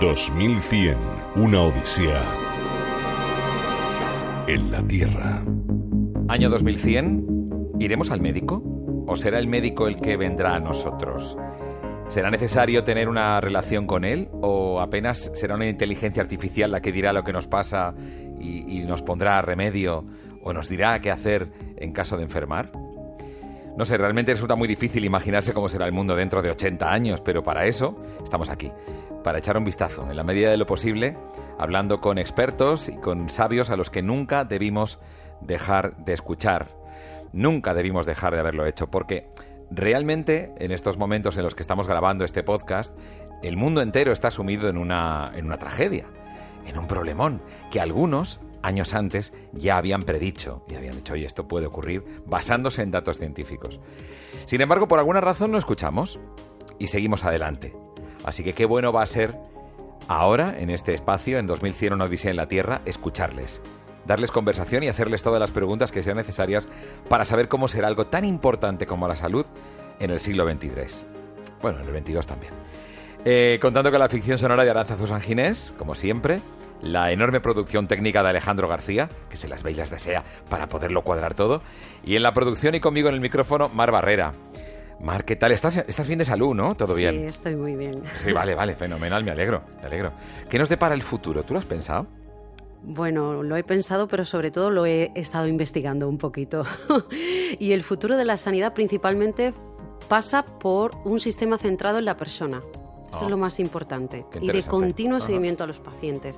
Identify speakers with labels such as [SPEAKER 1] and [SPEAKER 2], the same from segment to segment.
[SPEAKER 1] 2100, una odisea en la Tierra.
[SPEAKER 2] Año 2100, ¿iremos al médico? ¿O será el médico el que vendrá a nosotros? ¿Será necesario tener una relación con él? ¿O apenas será una inteligencia artificial la que dirá lo que nos pasa y, y nos pondrá remedio? ¿O nos dirá qué hacer en caso de enfermar? No sé, realmente resulta muy difícil imaginarse cómo será el mundo dentro de 80 años, pero para eso estamos aquí, para echar un vistazo, en la medida de lo posible, hablando con expertos y con sabios a los que nunca debimos dejar de escuchar. Nunca debimos dejar de haberlo hecho, porque realmente en estos momentos en los que estamos grabando este podcast, el mundo entero está sumido en una, en una tragedia, en un problemón, que algunos años antes ya habían predicho y habían dicho, oye, esto puede ocurrir basándose en datos científicos. Sin embargo, por alguna razón no escuchamos y seguimos adelante. Así que qué bueno va a ser ahora, en este espacio, en 2100 una odisea en la Tierra, escucharles, darles conversación y hacerles todas las preguntas que sean necesarias para saber cómo será algo tan importante como la salud en el siglo XXIII. Bueno, en el XXII también. Eh, contando con la ficción sonora de Aranzazu San Ginés, como siempre, la enorme producción técnica de Alejandro García, que se las ve y las desea para poderlo cuadrar todo, y en la producción y conmigo en el micrófono, Mar Barrera. Mar, ¿qué tal? ¿Estás, estás bien de salud, no? ¿Todo
[SPEAKER 3] sí,
[SPEAKER 2] bien?
[SPEAKER 3] Sí, estoy muy bien.
[SPEAKER 2] Sí, vale, vale, fenomenal, me alegro, me alegro. ¿Qué nos depara el futuro? ¿Tú lo has pensado?
[SPEAKER 3] Bueno, lo he pensado, pero sobre todo lo he estado investigando un poquito. y el futuro de la sanidad principalmente pasa por un sistema centrado en la persona. Eso es lo más importante. Y de continuo
[SPEAKER 2] Ajá.
[SPEAKER 3] seguimiento a los pacientes.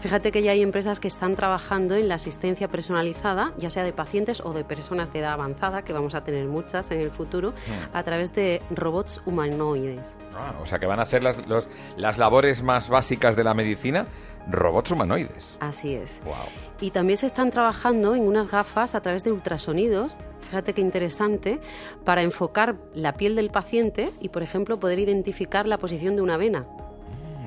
[SPEAKER 3] Fíjate que ya hay empresas que están trabajando en la asistencia personalizada, ya sea de pacientes o de personas de edad avanzada, que vamos a tener muchas en el futuro, a través de robots humanoides.
[SPEAKER 2] Ah, o sea, que van a hacer las, los- las labores más básicas de la medicina robots humanoides.
[SPEAKER 3] Así es.
[SPEAKER 2] Wow.
[SPEAKER 3] Y también se están trabajando en unas gafas a través de ultrasonidos, fíjate qué interesante, para enfocar la piel del paciente y, por ejemplo, poder identificar la posición de una vena.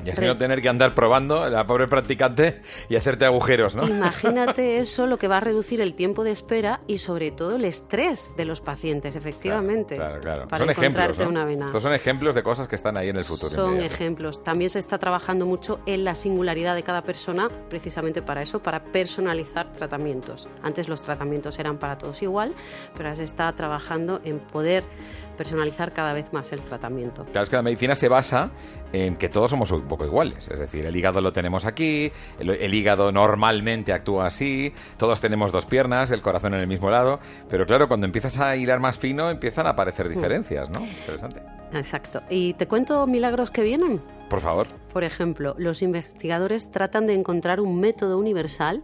[SPEAKER 2] Y así
[SPEAKER 3] Re-
[SPEAKER 2] no tener que andar probando, la pobre practicante, y hacerte agujeros, ¿no?
[SPEAKER 3] Imagínate eso, lo que va a reducir el tiempo de espera y, sobre todo, el estrés de los pacientes, efectivamente,
[SPEAKER 2] Claro, claro.
[SPEAKER 3] para
[SPEAKER 2] son ejemplos,
[SPEAKER 3] encontrarte
[SPEAKER 2] ¿no?
[SPEAKER 3] una vena.
[SPEAKER 2] Estos son ejemplos de cosas que están ahí en el futuro.
[SPEAKER 3] Son ejemplos. También se está trabajando mucho en la singularidad de cada persona, precisamente para eso, para personalizar tratamientos. Antes los tratamientos eran para todos igual, pero ahora se está trabajando en poder personalizar cada vez más el tratamiento.
[SPEAKER 2] Claro, es que la medicina se basa en que todos somos un poco iguales. Es decir, el hígado lo tenemos aquí, el, el hígado normalmente actúa así, todos tenemos dos piernas, el corazón en el mismo lado, pero claro, cuando empiezas a hilar más fino empiezan a aparecer diferencias, ¿no? Interesante.
[SPEAKER 3] Exacto. ¿Y te cuento milagros que vienen?
[SPEAKER 2] Por favor.
[SPEAKER 3] Por ejemplo, los investigadores tratan de encontrar un método universal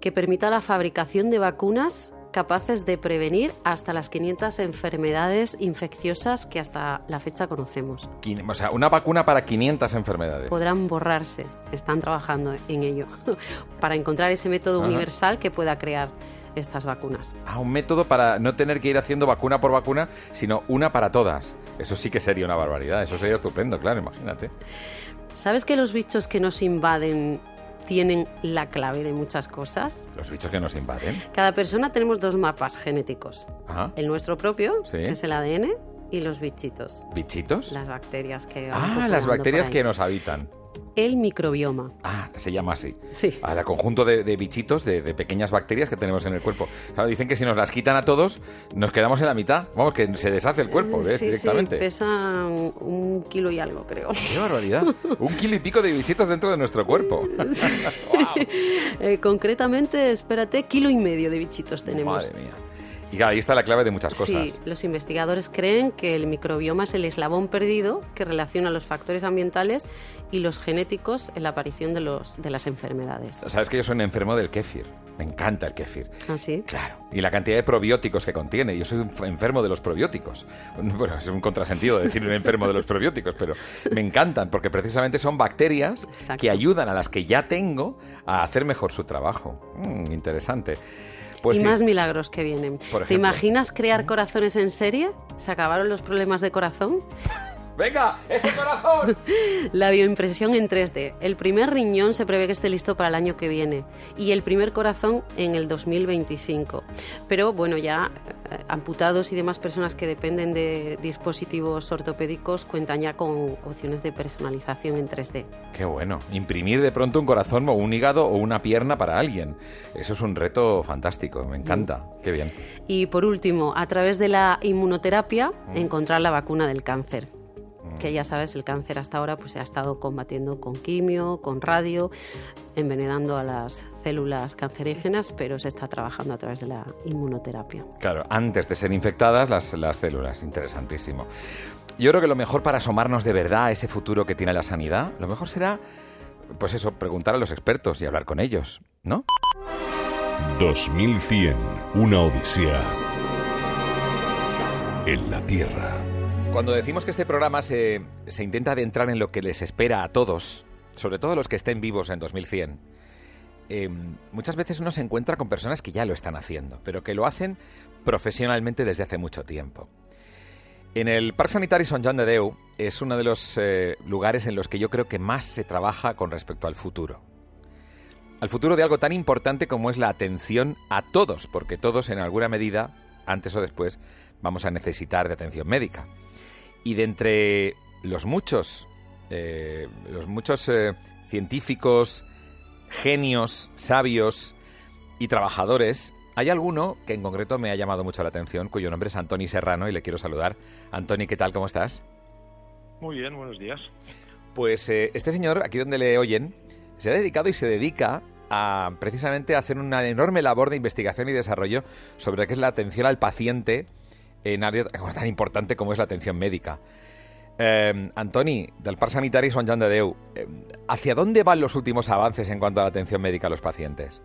[SPEAKER 3] que permita la fabricación de vacunas capaces de prevenir hasta las 500 enfermedades infecciosas que hasta la fecha conocemos.
[SPEAKER 2] O sea, una vacuna para 500 enfermedades.
[SPEAKER 3] Podrán borrarse, están trabajando en ello, para encontrar ese método
[SPEAKER 2] Ajá.
[SPEAKER 3] universal que pueda crear estas vacunas.
[SPEAKER 2] Ah, un método para no tener que ir haciendo vacuna por vacuna, sino una para todas. Eso sí que sería una barbaridad, eso sería estupendo, claro, imagínate.
[SPEAKER 3] ¿Sabes que los bichos que nos invaden tienen la clave de muchas cosas?
[SPEAKER 2] Los bichos que nos invaden.
[SPEAKER 3] Cada persona tenemos dos mapas genéticos.
[SPEAKER 2] Ajá.
[SPEAKER 3] El nuestro propio,
[SPEAKER 2] Sí.
[SPEAKER 3] que es el ADN, y los bichitos,
[SPEAKER 2] ¿Bichitos?
[SPEAKER 3] las bacterias que...
[SPEAKER 2] Ah, las bacterias que nos habitan.
[SPEAKER 3] El microbioma,
[SPEAKER 2] Ah, se llama así.
[SPEAKER 3] sí.
[SPEAKER 2] Al conjunto de, de bichitos, de, de pequeñas bacterias que tenemos en el cuerpo. Claro, dicen que si nos las quitan a todos, nos quedamos en la mitad. Vamos, que se deshace el cuerpo, ¿ves?
[SPEAKER 3] sí,
[SPEAKER 2] Directamente.
[SPEAKER 3] sí, pesan un kilo y algo, creo.
[SPEAKER 2] ¡Qué barbaridad! Un kilo y pico de bichitos dentro de nuestro cuerpo.
[SPEAKER 3] Eh, concretamente, espérate, kilo y medio de bichitos tenemos.
[SPEAKER 2] Madre mía. Y ahí está la clave de muchas cosas.
[SPEAKER 3] Sí, los investigadores creen que el microbioma es el eslabón perdido que relaciona los factores ambientales y los genéticos en la aparición de, los, de las enfermedades.
[SPEAKER 2] Sabes que yo soy un enfermo del kéfir. Me encanta el kéfir.
[SPEAKER 3] ¿Así?
[SPEAKER 2] Claro. Y la cantidad de probióticos que contiene. Yo soy un enfermo de los probióticos. Bueno, es un contrasentido decir un enfermo de los probióticos, pero me encantan porque precisamente son bacterias
[SPEAKER 3] Exacto.
[SPEAKER 2] que ayudan a las que ya tengo a hacer mejor su trabajo. Mm, interesante. Pues
[SPEAKER 3] y
[SPEAKER 2] sí.
[SPEAKER 3] más milagros que vienen. ¿Te imaginas crear corazones en serie? ¿Se acabaron los problemas de corazón?
[SPEAKER 2] Venga, ese corazón.
[SPEAKER 3] La bioimpresión en 3D. El primer riñón se prevé que esté listo para el año que viene y el primer corazón en el 2025. Pero bueno, ya eh, amputados y demás personas que dependen de dispositivos ortopédicos cuentan ya con opciones de personalización en 3D.
[SPEAKER 2] Qué bueno. Imprimir de pronto un corazón o un hígado o una pierna para alguien. Eso es un reto fantástico. Me encanta. Qué bien.
[SPEAKER 3] Y por último, a través de la inmunoterapia, mm. encontrar la vacuna del cáncer que ya sabes, el cáncer hasta ahora pues se ha estado combatiendo con quimio, con radio, envenenando a las células cancerígenas, pero se está trabajando a través de la inmunoterapia.
[SPEAKER 2] Claro, antes de ser infectadas las, las células, interesantísimo. Yo creo que lo mejor para asomarnos de verdad a ese futuro que tiene la sanidad, lo mejor será, pues eso, preguntar a los expertos y hablar con ellos, ¿no?
[SPEAKER 1] 2100, una odisea en la Tierra.
[SPEAKER 2] Cuando decimos que este programa se, intenta adentrar en lo que les espera a todos, sobre todo los que estén vivos en 2100, em, muchas veces uno se encuentra con personas que ya lo están haciendo, pero que lo hacen profesionalmente desde hace mucho tiempo. En el Parque Sanitario Sant Joan de Deu es uno de los eh, lugares en los que yo creo que más se trabaja con respecto al futuro. Al futuro de algo tan importante como es la atención a todos, porque todos en alguna medida, antes o después, vamos a necesitar de atención médica. Y de entre los muchos, eh, los muchos eh, científicos, genios, sabios y trabajadores, hay alguno que en concreto me ha llamado mucho la atención, cuyo nombre es Antoni Serrano y le quiero saludar. Antoni, ¿qué tal? ¿Cómo estás?
[SPEAKER 4] Muy bien, buenos días.
[SPEAKER 2] Pues eh, este señor, aquí donde le oyen, se ha dedicado y se dedica a precisamente a hacer una enorme labor de investigación y desarrollo sobre qué es la atención al paciente en áreas tan importante como es la atención médica. Eh, Antoni, del Parc Sanitari Son Jan de eh, ¿hacia dónde van los últimos avances en cuanto a la atención médica a los pacientes?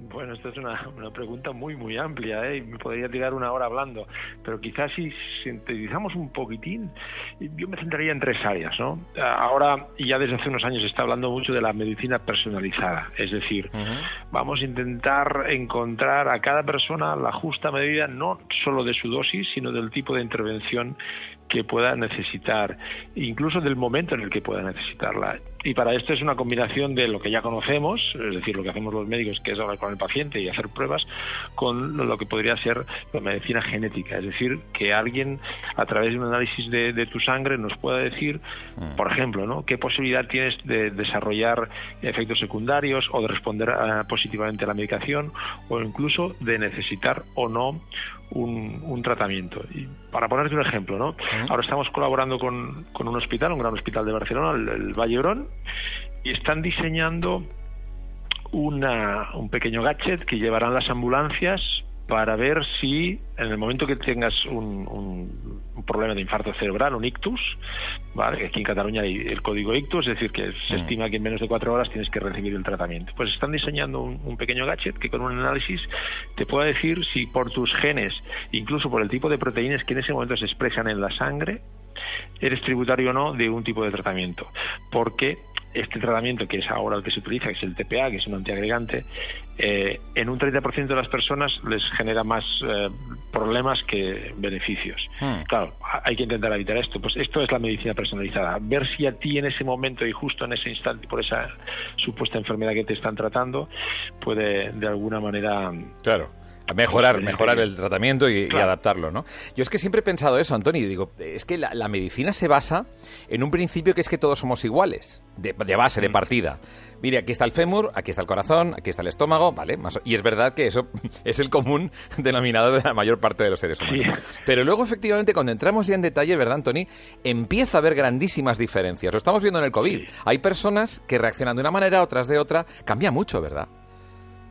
[SPEAKER 4] Bueno, esta es una, pregunta muy, muy amplia ¿eh? y me podría tirar una hora hablando, pero quizás si sintetizamos un poquitín, yo me centraría en tres áreas. ¿no? Ahora, y ya desde hace unos años, se está hablando mucho de la medicina personalizada, es decir, vamos a intentar encontrar a cada persona la justa medida, no solo de su dosis, sino del tipo de intervención que pueda necesitar, incluso del momento en el que pueda necesitarla. Y para esto es una combinación de lo que ya conocemos, es decir, lo que hacemos los médicos, que es hablar con el paciente y hacer pruebas, con lo que podría ser la medicina genética, es decir, que alguien a través de un análisis de, tu sangre nos pueda decir, mm. por ejemplo, ¿no? qué posibilidad tienes de desarrollar efectos secundarios o de responder ah, positivamente a la medicación o incluso de necesitar o no un, tratamiento. Y para ponerte un ejemplo, ¿no? Ahora estamos colaborando con, con, un hospital, un gran hospital de Barcelona, el, el Vallebrón, y están diseñando una, un pequeño gadget que llevarán las ambulancias para ver si en el momento que tengas un, un, problema de infarto cerebral, un ictus, ¿vale? aquí en Cataluña hay el código ictus, es decir, que se mm. estima que en menos de cuatro horas tienes que recibir el tratamiento. Pues están diseñando un, un pequeño gadget que con un análisis te pueda decir si por tus genes, incluso por el tipo de proteínas que en ese momento se expresan en la sangre, eres tributario o no de un tipo de tratamiento. Porque este tratamiento que es ahora el que se utiliza, que es el TPA, que es un antiagregante, eh, en un 30% de las personas les genera más eh, problemas que beneficios. Hmm. Claro, hay que intentar evitar esto. Pues esto es la medicina personalizada. Ver si a ti en ese momento y justo en ese instante, por esa supuesta enfermedad que te están tratando, puede de alguna manera...
[SPEAKER 2] Claro mejorar, mejorar el tratamiento y, adaptarlo, ¿no? Yo es que siempre he pensado eso, Antonio, digo, es que la, medicina se basa en un principio que es que todos somos iguales, de, base, de mm. partida. Mire, aquí está el fémur, aquí está el corazón, aquí está el estómago, ¿vale? y es verdad que eso es el común denominador de la mayor parte de los seres humanos. Pero luego, efectivamente, cuando entramos ya en detalle, ¿verdad, Antoni? Empieza a haber grandísimas diferencias. Lo estamos viendo en el COVID. Hay personas que reaccionan de una manera, otras de otra. Cambia mucho, ¿verdad?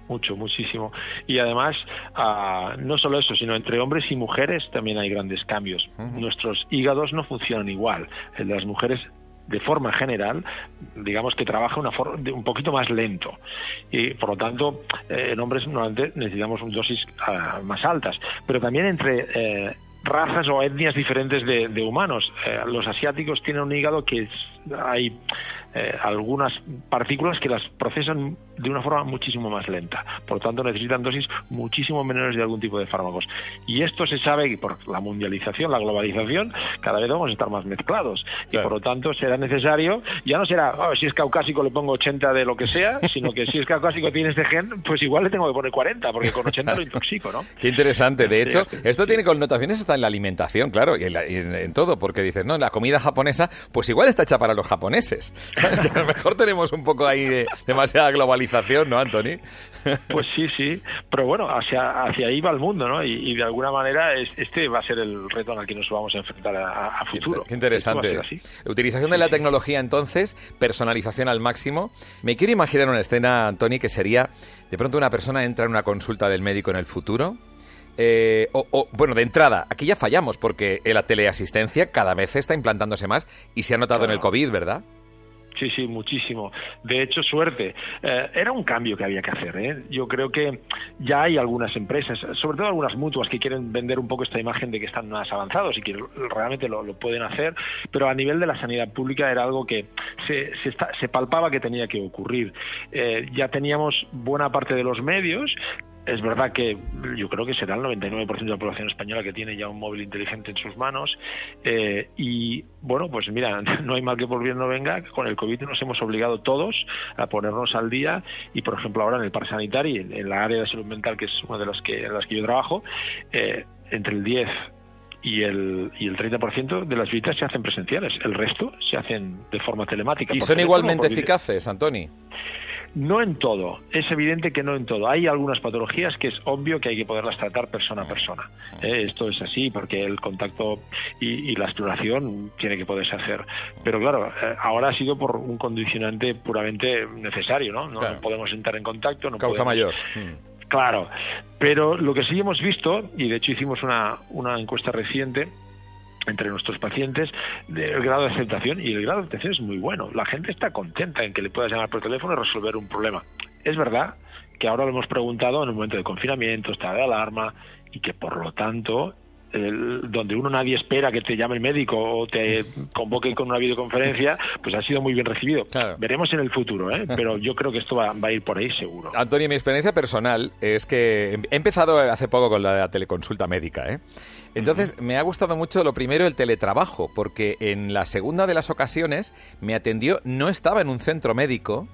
[SPEAKER 4] Mucho, muchísimo. Y además, ah, no solo eso, sino entre hombres y mujeres también hay grandes cambios. Nuestros hígados no funcionan igual. El de las mujeres de forma general, digamos que trabaja una un poquito más lento. Y por lo tanto, eh, en hombres normalmente necesitamos dosis ah, más altas. Pero también entre eh, razas o etnias diferentes de, humanos. Eh, los asiáticos tienen un hígado que hay algunas partículas que las procesan de una forma muchísimo más lenta. Por lo tanto, necesitan dosis muchísimo menores de algún tipo de fármacos. Y esto se sabe que por la mundialización, la globalización, cada vez vamos a estar más mezclados. Y por lo tanto, será necesario, ya no será, oh, si es caucásico le pongo 80 de lo que sea, sino que si es caucásico tiene este gen, pues igual le tengo que poner 40, porque con 80 lo intoxico, ¿no?
[SPEAKER 2] Qué interesante. De hecho, esto tiene connotaciones hasta en la alimentación, claro, y en, todo, porque dices, no, la comida japonesa, pues igual está hecha para los japoneses. ¿Sabes? Que a lo mejor tenemos un poco ahí de demasiada globalización, ¿no, Anthony?
[SPEAKER 4] Pues sí, sí. Pero bueno, hacia, hacia ahí va el mundo, ¿no? Y, de alguna manera este va a ser el reto al que nos vamos a enfrentar a, futuro.
[SPEAKER 2] Qué, interesante. Utilización de la tecnología, entonces, personalización al máximo. Me quiero imaginar una escena, Anthony, que sería, de pronto una persona entra en una consulta del médico en el futuro. Eh, o, bueno, de entrada, aquí ya fallamos porque la teleasistencia cada vez está implantándose más y se ha notado en el COVID, ¿verdad?
[SPEAKER 4] Sí, sí, muchísimo. De hecho, suerte. Eh, era un cambio que había que hacer. ¿eh? Yo creo que ya hay algunas empresas, sobre todo algunas mutuas, que quieren vender un poco esta imagen de que están más avanzados y que realmente lo, pueden hacer, pero a nivel de la sanidad pública era algo que se, se, palpaba que tenía que ocurrir. Eh, ya teníamos buena parte de los medios es verdad que yo creo que será el 99% de la población española que tiene ya un móvil inteligente en sus manos. Eh, y bueno, pues mira, no hay mal que por bien no venga. Con el COVID nos hemos obligado todos a ponernos al día. Y por ejemplo, ahora en el Parque Sanitario, en, la área de salud mental, que es una de las que, en las que yo trabajo, eh, entre el 10 y el, y el 30% de las visitas se hacen presenciales. El resto se hacen de forma telemática.
[SPEAKER 2] ¿Y son igualmente eficaces, Antoni?
[SPEAKER 4] No en todo, es evidente que no en todo. Hay algunas patologías que es obvio que hay que poderlas tratar persona a persona. ¿eh? Esto es así porque el contacto y, la exploración tiene que poderse hacer. Pero claro, eh, ahora ha sido por un condicionante puramente necesario, ¿no? No, podemos entrar en contacto. No
[SPEAKER 2] Causa mayor.
[SPEAKER 4] Claro, pero lo que sí hemos visto, y de hecho hicimos una, una encuesta reciente, entre nuestros pacientes el grado de aceptación y el grado de atención es muy bueno. La gente está contenta en que le puedas llamar por teléfono y resolver un problema. Es verdad que ahora lo hemos preguntado en un momento de confinamiento, estado de alarma y que por lo tanto donde uno nadie espera que te llame el médico o te convoque con una videoconferencia, pues ha sido muy bien recibido. Veremos en el futuro, ¿eh? pero yo creo que esto va, a ir por ahí seguro.
[SPEAKER 2] Antonio, mi experiencia personal es que he empezado hace poco con la teleconsulta médica. ¿eh? Entonces, me ha gustado mucho lo primero el teletrabajo, porque en la segunda de las ocasiones me atendió, no estaba en un centro médico,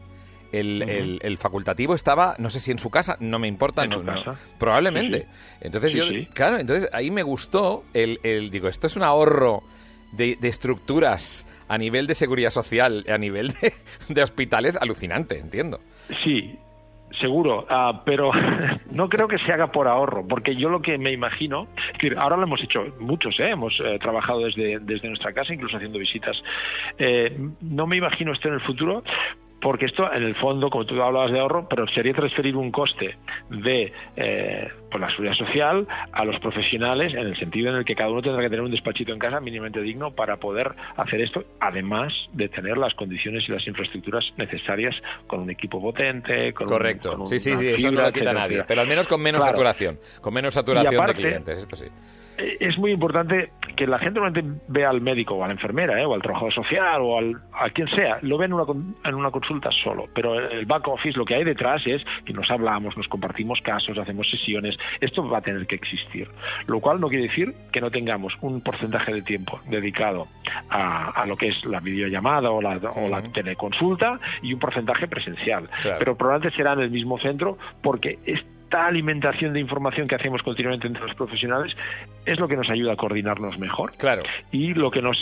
[SPEAKER 2] el, facultativo estaba, no sé si en su casa, no me importa, no, probablemente. Entonces yo, claro, entonces ahí me gustó el, digo, esto es un ahorro de, estructuras a nivel de seguridad social, a nivel de, hospitales, alucinante, entiendo.
[SPEAKER 4] Sí, seguro, ah, pero no creo que se haga por ahorro, porque yo lo que me imagino, ahora lo hemos hecho muchos, ¿eh? hemos eh, trabajado desde, desde nuestra casa, incluso haciendo visitas. Eh, no me imagino esto en el futuro, porque esto en el fondo, como tú hablabas de ahorro, pero sería transferir un coste de eh, pues la seguridad social a los profesionales en el sentido en el que cada uno tendrá que tener un despachito en casa mínimamente digno para poder hacer esto, además de tener las condiciones y las infraestructuras necesarias con un equipo potente, con
[SPEAKER 2] Correcto, sí, sí, sí, eso no lo quita nadie, pero al menos con menos saturación, con menos saturación de clientes, esto sí.
[SPEAKER 4] Eh, es muy importante que la gente normalmente vea al médico o a la enfermera ¿eh? o al trabajador social o al, a quien sea, lo ve en una, en una consulta solo, pero el back office lo que hay detrás es que nos hablamos, nos compartimos casos, hacemos sesiones, esto va a tener que existir, lo cual no quiere decir que no tengamos un porcentaje de tiempo dedicado a, a lo que es la videollamada o la, o la teleconsulta y un porcentaje presencial, pero probablemente será en el mismo centro porque es esta alimentación de información que hacemos continuamente entre los profesionales es lo que nos ayuda a coordinarnos mejor.
[SPEAKER 2] Claro.
[SPEAKER 4] Y lo que nos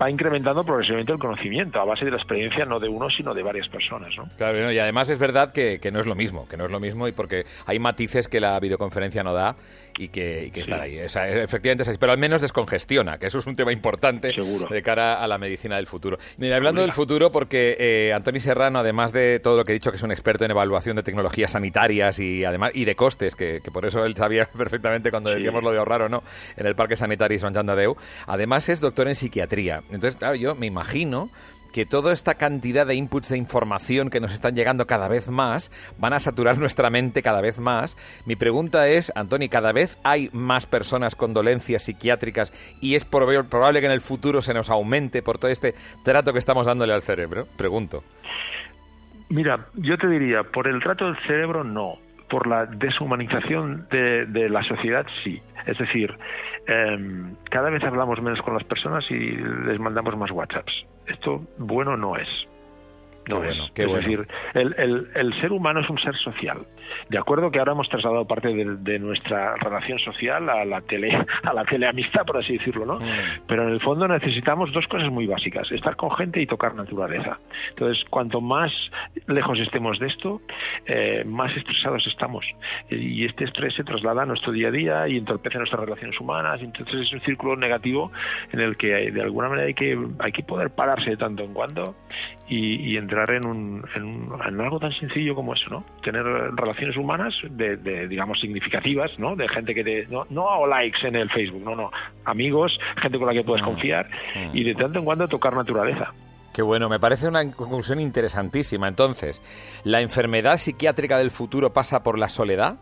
[SPEAKER 4] va incrementando progresivamente el conocimiento a base de la experiencia no de uno, sino de varias personas. ¿no?
[SPEAKER 2] Claro, y además es verdad que, no es lo mismo, que no es lo mismo y porque hay matices que la videoconferencia no da y que, y están ahí. efectivamente es pero al menos descongestiona, que eso es un tema importante de cara a la medicina del futuro. Mira, hablando del futuro, porque eh, Antoni Serrano, además de todo lo que he dicho, que es un experto en evaluación de tecnologías sanitarias y además y de costes, que, por eso él sabía perfectamente cuando decíamos lo de ahorrar o no en el Parque Sanitario Son Deu, además es doctor en psiquiatría. Entonces, claro, yo me imagino que toda esta cantidad de inputs de información que nos están llegando cada vez más van a saturar nuestra mente cada vez más. Mi pregunta es, Antoni, ¿cada vez hay más personas con dolencias psiquiátricas y es probable que en el futuro se nos aumente por todo este trato que estamos dándole al cerebro? Pregunto.
[SPEAKER 4] Mira, yo te diría, por el trato del cerebro no, por la deshumanización de, la sociedad sí. Es decir, em, cada vez hablamos menos con las personas y les mandamos más WhatsApps. Esto bueno no es. No es. es decir, el, el, el, ser humano es un ser social. De acuerdo que ahora hemos trasladado parte de, nuestra relación social a la tele, a la teleamistad, por así decirlo, ¿no? Mm. Pero en el fondo necesitamos dos cosas muy básicas: estar con gente y tocar naturaleza. Entonces, cuanto más lejos estemos de esto, eh, más estresados estamos. Y este estrés se traslada a nuestro día a día y entorpece nuestras relaciones humanas. Entonces es un círculo negativo en el que de alguna manera hay que hay que poder pararse de tanto en cuando y, entrar en, un, en, algo tan sencillo como eso, ¿no? Tener relaciones humanas de, digamos, significativas, ¿no? De gente que te... No, no hago likes en el Facebook, no, no. Amigos, gente con la que puedes mm. confiar mm. y de tanto en cuando tocar naturaleza.
[SPEAKER 2] Qué bueno, me parece una conclusión interesantísima. Entonces, ¿la enfermedad psiquiátrica del futuro pasa por la soledad?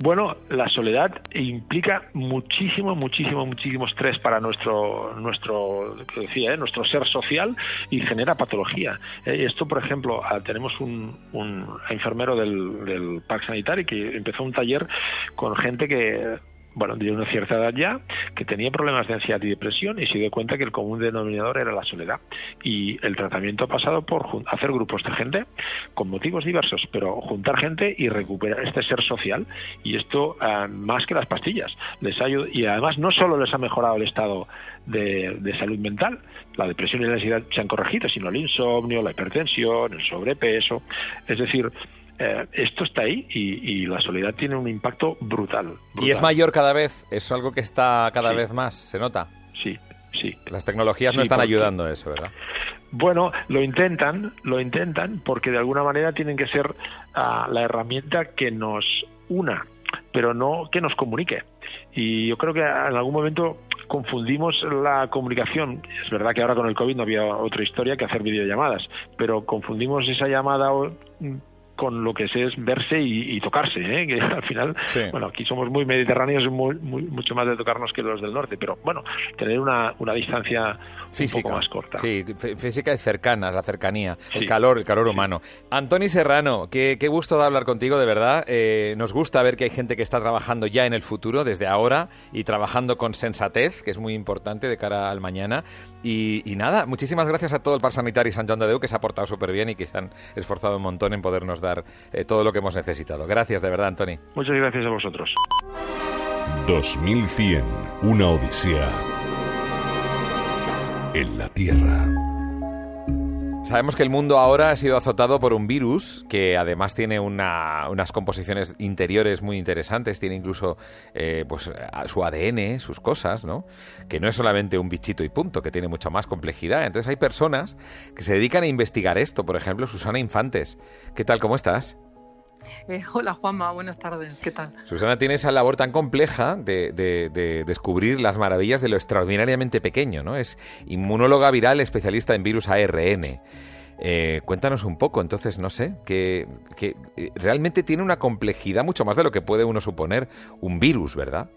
[SPEAKER 4] Bueno, la soledad implica muchísimo, muchísimo, muchísimo estrés para nuestro, nuestro, decía, ¿eh? nuestro ser social y genera patología. Eh, esto, por ejemplo, ah, tenemos un, un enfermero del, del Parque Sanitario que empezó un taller con gente que bueno, de una cierta edad ya, que tenía problemas de ansiedad y depresión y se dio cuenta que el común denominador era la soledad. Y el tratamiento ha pasado por hacer grupos de gente con motivos diversos, pero juntar gente y recuperar este ser social. Y esto, ah, más que las pastillas, les ha y además no solo les ha mejorado el estado de, salud mental. La depresión y la ansiedad se han corregido, sino el insomnio, la hipertensión, el sobrepeso. Es decir, eh, esto está ahí y, la soledad tiene un impacto brutal,
[SPEAKER 2] ¿Y es mayor cada vez? ¿Es algo que está cada vez más? ¿Se nota?
[SPEAKER 4] Sí, sí.
[SPEAKER 2] Las tecnologías no están ayudando a eso, ¿verdad?
[SPEAKER 4] Bueno, lo intentan, lo intentan, porque de alguna manera tienen que ser ah, la herramienta que nos una, pero no que nos comunique. Y yo creo que en algún momento confundimos la comunicación. Es verdad que ahora con el COVID no había otra historia que hacer videollamadas, pero confundimos esa llamada con lo que es, es verse y, tocarse, ¿eh? que al final, bueno, aquí somos muy mediterráneos, muy, mucho más de tocarnos que los del norte, pero bueno, tener una, una distancia física. un poco más corta.
[SPEAKER 2] Sí, física y cercana, la cercanía, el calor, el calor humano. Antoni Serrano, qué, qué, gusto de hablar contigo, de verdad. Eh, nos gusta ver que hay gente que está trabajando ya en el futuro, desde ahora, y trabajando con sensatez, que es muy importante de cara al mañana. Y, nada, muchísimas gracias a todo el Par Sanitario San John de Deu, que se ha portado súper bien y que se han esforzado un montón en podernos dar eh, todo lo que hemos necesitado. Gracias, de verdad, Antoni.
[SPEAKER 4] Muchas gracias a vosotros.
[SPEAKER 1] 2100, una odisea en la Tierra.
[SPEAKER 2] Sabemos que el mundo ahora ha sido azotado por un virus que además tiene unas composiciones interiores muy interesantes, tiene incluso eh, pues, su ADN, sus cosas, ¿no? Que no es solamente un bichito y punto, que tiene mucha más complejidad. Entonces hay personas que se dedican a investigar esto, por ejemplo, Susana Infantes. ¿Qué tal? ¿Cómo estás?
[SPEAKER 5] Eh, hola Juanma, buenas tardes, ¿qué tal?
[SPEAKER 2] Susana tiene esa labor tan compleja de, descubrir las maravillas de lo extraordinariamente pequeño, ¿no? Es inmunóloga viral especialista en virus ARN. Eh, cuéntanos un poco, entonces, no sé, que, eh, realmente tiene una complejidad mucho más de lo que puede uno suponer un virus, ¿verdad?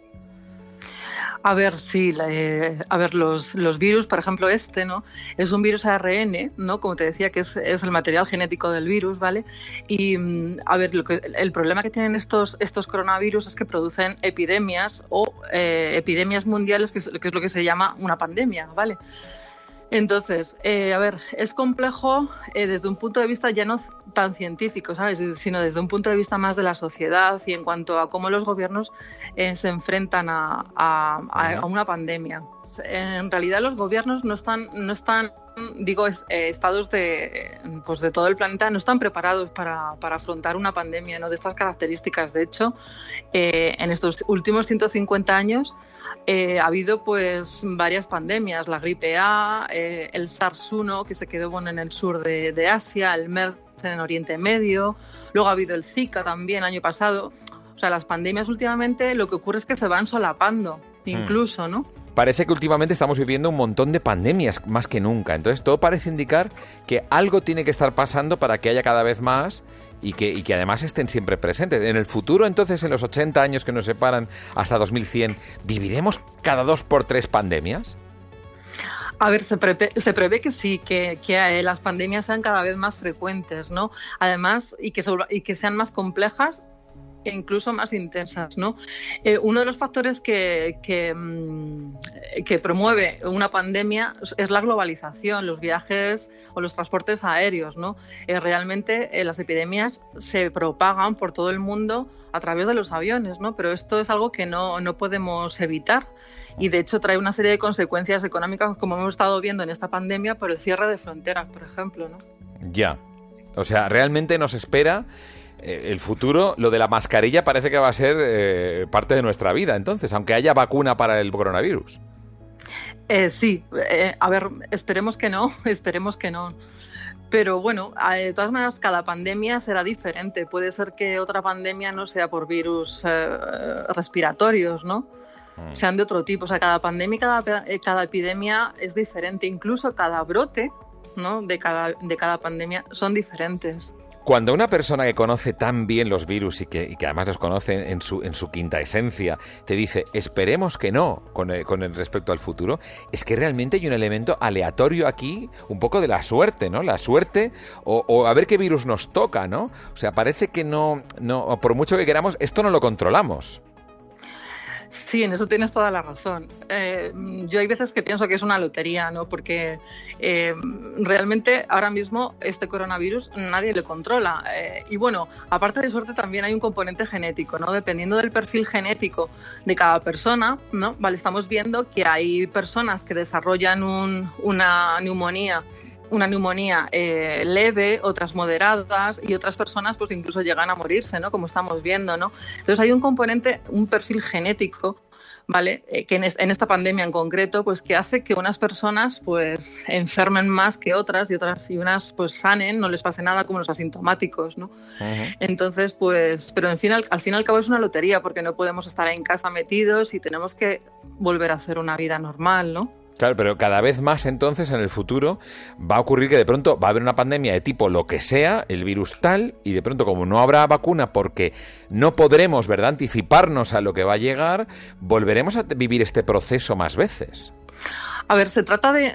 [SPEAKER 5] A ver, sí, eh, a ver, los, los, virus, por ejemplo, este, ¿no? Es un virus ARN, ¿no? Como te decía, que es, es el material genético del virus, ¿vale? Y, mm, a ver, lo que, el problema que tienen estos, estos coronavirus es que producen epidemias o eh, epidemias mundiales, que es, que es lo que se llama una pandemia, ¿vale? Entonces, eh, a ver, es complejo eh, desde un punto de vista ya no tan científico, ¿sabes? Sino desde un punto de vista más de la sociedad y en cuanto a cómo los gobiernos eh, se enfrentan a, una pandemia. En realidad los gobiernos no están, no están digo, estados de, pues de todo el planeta no están preparados para, para afrontar una pandemia ¿no? de estas características. De hecho, en estos últimos 150 años, eh, ha habido pues varias pandemias, la gripe A, eh, el SARS-1 que se quedó bueno, en el sur de, Asia, el MERS en Oriente Medio, luego ha habido el Zika también año pasado. O sea, las pandemias últimamente lo que ocurre es que se van solapando, hmm. incluso, ¿no?
[SPEAKER 2] Parece que últimamente estamos viviendo un montón de pandemias más que nunca. Entonces todo parece indicar que algo tiene que estar pasando para que haya cada vez más y que, y que además estén siempre presentes. En el futuro, entonces, en los 80 años que nos separan hasta 2100, ¿viviremos cada dos por tres pandemias?
[SPEAKER 5] A ver, se prevé, se prevé que sí, que, que, las pandemias sean cada vez más frecuentes, ¿no? Además, y que, y que sean más complejas e incluso más intensas. ¿no? Eh, uno de los factores que, que, mm, que, promueve una pandemia es la globalización, los viajes o los transportes aéreos. ¿no? Eh, realmente eh, las epidemias se propagan por todo el mundo a través de los aviones, ¿no? pero esto es algo que no, no podemos evitar y de hecho trae una serie de consecuencias económicas como hemos estado viendo en esta pandemia por el cierre de fronteras, por ejemplo. ¿no?
[SPEAKER 2] Ya. O sea, realmente nos espera eh, el futuro, lo de la mascarilla parece que va a ser eh, parte de nuestra vida, entonces, aunque haya vacuna para el coronavirus.
[SPEAKER 5] Eh, sí, a ver, esperemos que no, esperemos que no. Pero bueno, de todas maneras, cada pandemia será diferente. Puede ser que otra pandemia no sea por virus respiratorios, ¿no? Mm. Sean de otro tipo. O sea, cada pandemia, cada, cada epidemia es diferente. Incluso cada brote, ¿no? De cada, de cada pandemia son diferentes.
[SPEAKER 2] Cuando una persona que conoce tan bien los virus y que, además los conoce en su, en su quinta esencia te dice esperemos que no con, el, con el respecto al futuro, es que realmente hay un elemento aleatorio aquí, un poco de la suerte, ¿no? La suerte o, o a ver qué virus nos toca, ¿no? O sea, parece que no, no, por mucho que queramos, esto no lo controlamos.
[SPEAKER 5] Sí, en eso tienes toda la razón. Eh, yo hay veces que pienso que es una lotería, ¿no? Porque eh, realmente ahora mismo este coronavirus nadie le controla. Eh, y bueno, aparte de suerte también hay un componente genético, ¿no? Dependiendo del perfil genético de cada persona, ¿no? Vale, estamos viendo que hay personas que desarrollan una neumonía una neumonía eh, leve, otras moderadas y otras personas pues incluso llegan a morirse, ¿no? Como estamos viendo, ¿no? Entonces hay un componente, un perfil genético ¿vale? Eh, que en, esta pandemia en concreto, pues que hace que unas personas pues enfermen más que otras y otras y unas pues sanen, no les pase nada como los asintomáticos, ¿no? Entonces, pues, pero en final, al fin y al cabo es una lotería porque no podemos estar en casa metidos y tenemos que volver a hacer una vida normal, ¿no?
[SPEAKER 2] Claro, pero cada vez más entonces en el futuro va a ocurrir que de pronto va a haber una pandemia de tipo lo que sea, el virus tal, y de pronto como no habrá vacuna porque no podremos, ¿verdad?, anticiparnos a lo que va a llegar, volveremos a vivir este proceso más veces.
[SPEAKER 5] A ver, se trata de,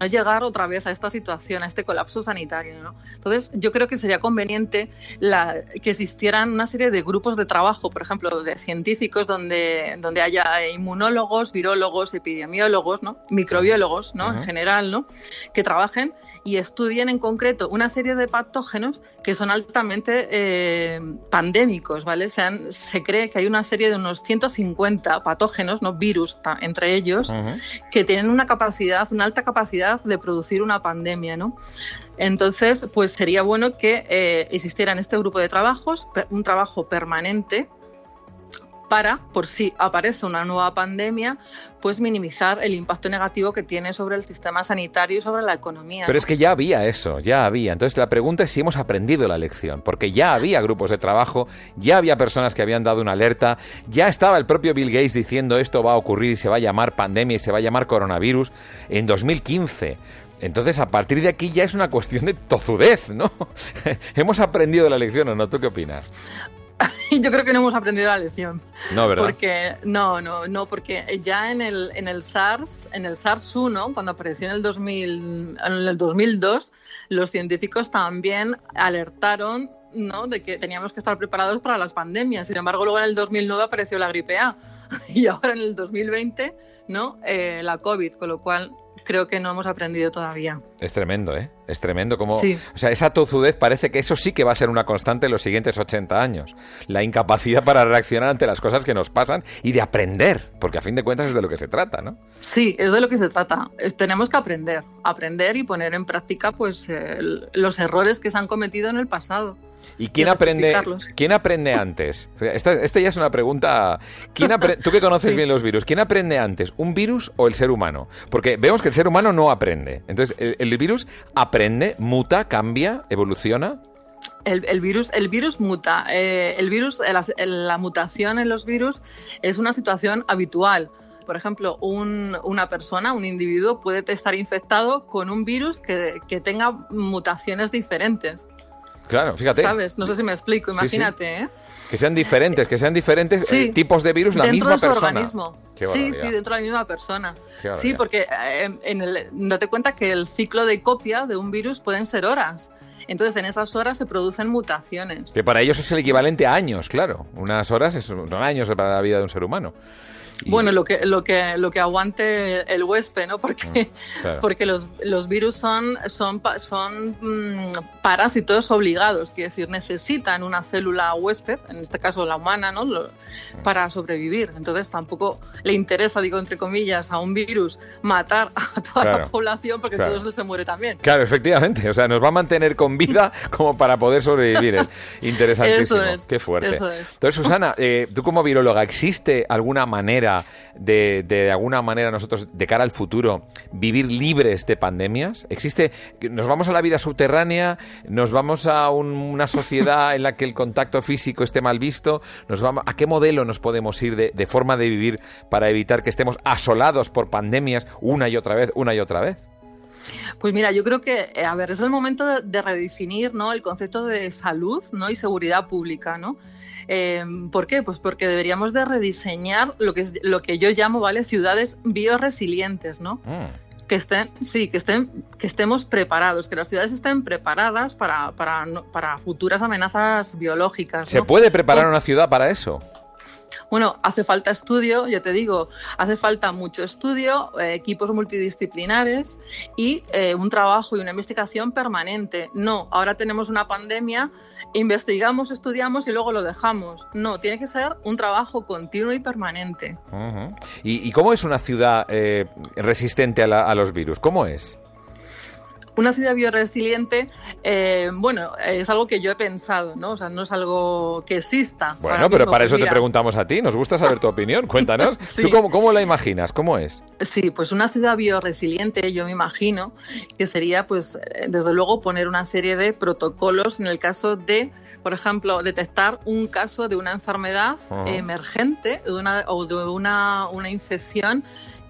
[SPEAKER 5] no llegar otra vez a esta situación, a este colapso sanitario. ¿no? Entonces, yo creo que sería conveniente que existieran una serie de grupos de trabajo, por ejemplo, de científicos, donde, donde haya inmunólogos, virólogos, epidemiólogos, ¿no? microbiólogos ¿no? en general, ¿no? que trabajen y estudien en concreto una serie de patógenos que son altamente eh, pandémicos, ¿vale? Se, se, cree que hay una serie de unos 150 patógenos, ¿no? virus entre ellos, que tienen una capacidad, una alta capacidad de producir una pandemia, ¿no? Entonces, pues sería bueno que eh, existiera en este grupo de trabajos un trabajo permanente para, por si aparece una nueva pandemia, pues minimizar el impacto negativo que tiene sobre el sistema sanitario y sobre la economía.
[SPEAKER 2] Pero es que ya había eso, ya había. Entonces la pregunta es si hemos aprendido la lección, porque ya había grupos de trabajo, ya había personas que habían dado una alerta, ya estaba el propio Bill Gates diciendo esto va a ocurrir y se va a llamar pandemia y se va a llamar coronavirus en 2015. Entonces, a partir de aquí ya es una cuestión de tozudez, ¿no? ¿Hemos aprendido la lección o no? ¿Tú qué opinas?
[SPEAKER 5] yo creo que no hemos aprendido la lección.
[SPEAKER 2] No, ¿verdad?
[SPEAKER 5] Porque, no, no, no, porque ya en el, en el SARS, en el SARS-1, cuando apareció en el, 2000, en el 2002, los científicos también alertaron ¿no? de que teníamos que estar preparados para las pandemias. Sin embargo, luego en el 2009 apareció la gripe A y ahora en el 2020 ¿no? Eh, la COVID, con lo cual creo que no hemos aprendido todavía.
[SPEAKER 2] Es tremendo, ¿eh? Es tremendo como... O sea, esa tozudez parece que eso sí que va a ser una constante en los siguientes 80 años. La incapacidad para reaccionar ante las cosas que nos pasan y de aprender, porque a fin de cuentas es de lo que se trata, ¿no?
[SPEAKER 5] Sí, es de lo que se trata. Tenemos que aprender, aprender y poner en práctica pues los errores que se han cometido en el pasado.
[SPEAKER 2] ¿Y quién aprende, quién aprende antes? Esta, ya es una pregunta. ¿quién Tú que conoces bien los virus, ¿quién aprende antes, un virus o el ser humano? Porque vemos que el ser humano no aprende. Entonces, ¿el, virus aprende, muta, cambia, evoluciona?
[SPEAKER 5] El, virus, el virus muta. Eh, el virus, la, mutación en los virus es una situación habitual. Por ejemplo, una persona, un individuo puede estar infectado con un virus que tenga mutaciones diferentes.
[SPEAKER 2] Claro, fíjate.
[SPEAKER 5] ¿Sabes? No sé si me explico,
[SPEAKER 2] Sí, sí.
[SPEAKER 5] imagínate, ¿eh?
[SPEAKER 2] Que sean diferentes, que sean diferentes
[SPEAKER 5] Sí.
[SPEAKER 2] eh, tipos de virus la
[SPEAKER 5] dentro
[SPEAKER 2] misma
[SPEAKER 5] de su
[SPEAKER 2] persona.
[SPEAKER 5] organismo.
[SPEAKER 2] Qué
[SPEAKER 5] sí, sí, dentro de la misma persona. Sí, porque eh, en el, date cuenta que el ciclo de copia de un virus pueden ser horas. Entonces, en esas horas se producen mutaciones.
[SPEAKER 2] Que para ellos es el equivalente a años, claro. Unas horas es- son años para la vida de un ser humano.
[SPEAKER 5] Bueno, lo que, lo que, lo que aguante el huésped, ¿no? Porque,
[SPEAKER 2] Mm, claro.
[SPEAKER 5] porque los, los virus son, son, son mm, parásitos obligados, quiere decir, necesitan una célula huésped, en este caso la humana, ¿no? Lo- para sobrevivir. Entonces tampoco le interesa, digo entre comillas, a un virus matar a toda
[SPEAKER 2] Claro.
[SPEAKER 5] la población porque
[SPEAKER 2] Claro.
[SPEAKER 5] todo se muere también.
[SPEAKER 2] Claro, efectivamente. O sea, nos va a mantener con vida como para poder sobrevivir. él. Interesantísimo.
[SPEAKER 5] Eso es,
[SPEAKER 2] Qué fuerte.
[SPEAKER 5] eso es.
[SPEAKER 2] Entonces, Susana, eh, tú como viróloga, ¿existe alguna manera de, de alguna manera nosotros, de cara al futuro, vivir libres de pandemias? ¿Existe? ¿Nos vamos a la vida subterránea? ¿Nos vamos a un- una sociedad en la que el contacto físico esté mal visto? ¿Nos vamos, ¿A qué modelo nos podemos ir de, de forma de vivir para evitar que estemos asolados por pandemias una y otra vez, una y otra vez?
[SPEAKER 5] Pues mira, yo creo que, eh, a ver, es el momento de, de redefinir ¿no? el concepto de salud ¿no? y seguridad pública, ¿no? Eh, ¿Por qué? Pues porque deberíamos de rediseñar lo que, es, lo que yo llamo, ¿vale? Ciudades bioresilientes, ¿no?
[SPEAKER 2] Mm.
[SPEAKER 5] Que estén, sí, que estén, que estemos preparados, que las ciudades estén preparadas para, para, para futuras amenazas biológicas.
[SPEAKER 2] ¿Se
[SPEAKER 5] ¿no?
[SPEAKER 2] puede preparar una ciudad para eso?
[SPEAKER 5] Bueno, hace falta estudio, ya te digo, hace falta mucho estudio, eh, equipos multidisciplinares y eh, un trabajo y una investigación permanente. No, ahora tenemos una pandemia, investigamos, estudiamos y luego lo dejamos. No, tiene que ser un trabajo continuo y permanente.
[SPEAKER 2] ¿Y, y cómo es una ciudad eh, resistente a, la- a los virus? ¿Cómo es?
[SPEAKER 5] Una ciudad bioresiliente, eh, bueno, es algo que yo he pensado, ¿no? O sea, no es algo que exista.
[SPEAKER 2] Bueno, pero
[SPEAKER 5] mismo,
[SPEAKER 2] para eso te preguntamos a ti. Nos gusta saber tu opinión. Cuéntanos.
[SPEAKER 5] Sí.
[SPEAKER 2] ¿Tú cómo, cómo la imaginas? ¿Cómo es?
[SPEAKER 5] Sí, pues una ciudad bioresiliente, yo me imagino que sería, pues, eh, desde luego, poner una serie de protocolos en el caso de, por ejemplo, detectar un caso de una enfermedad
[SPEAKER 2] Ajá.
[SPEAKER 5] emergente de una, o de una, una infección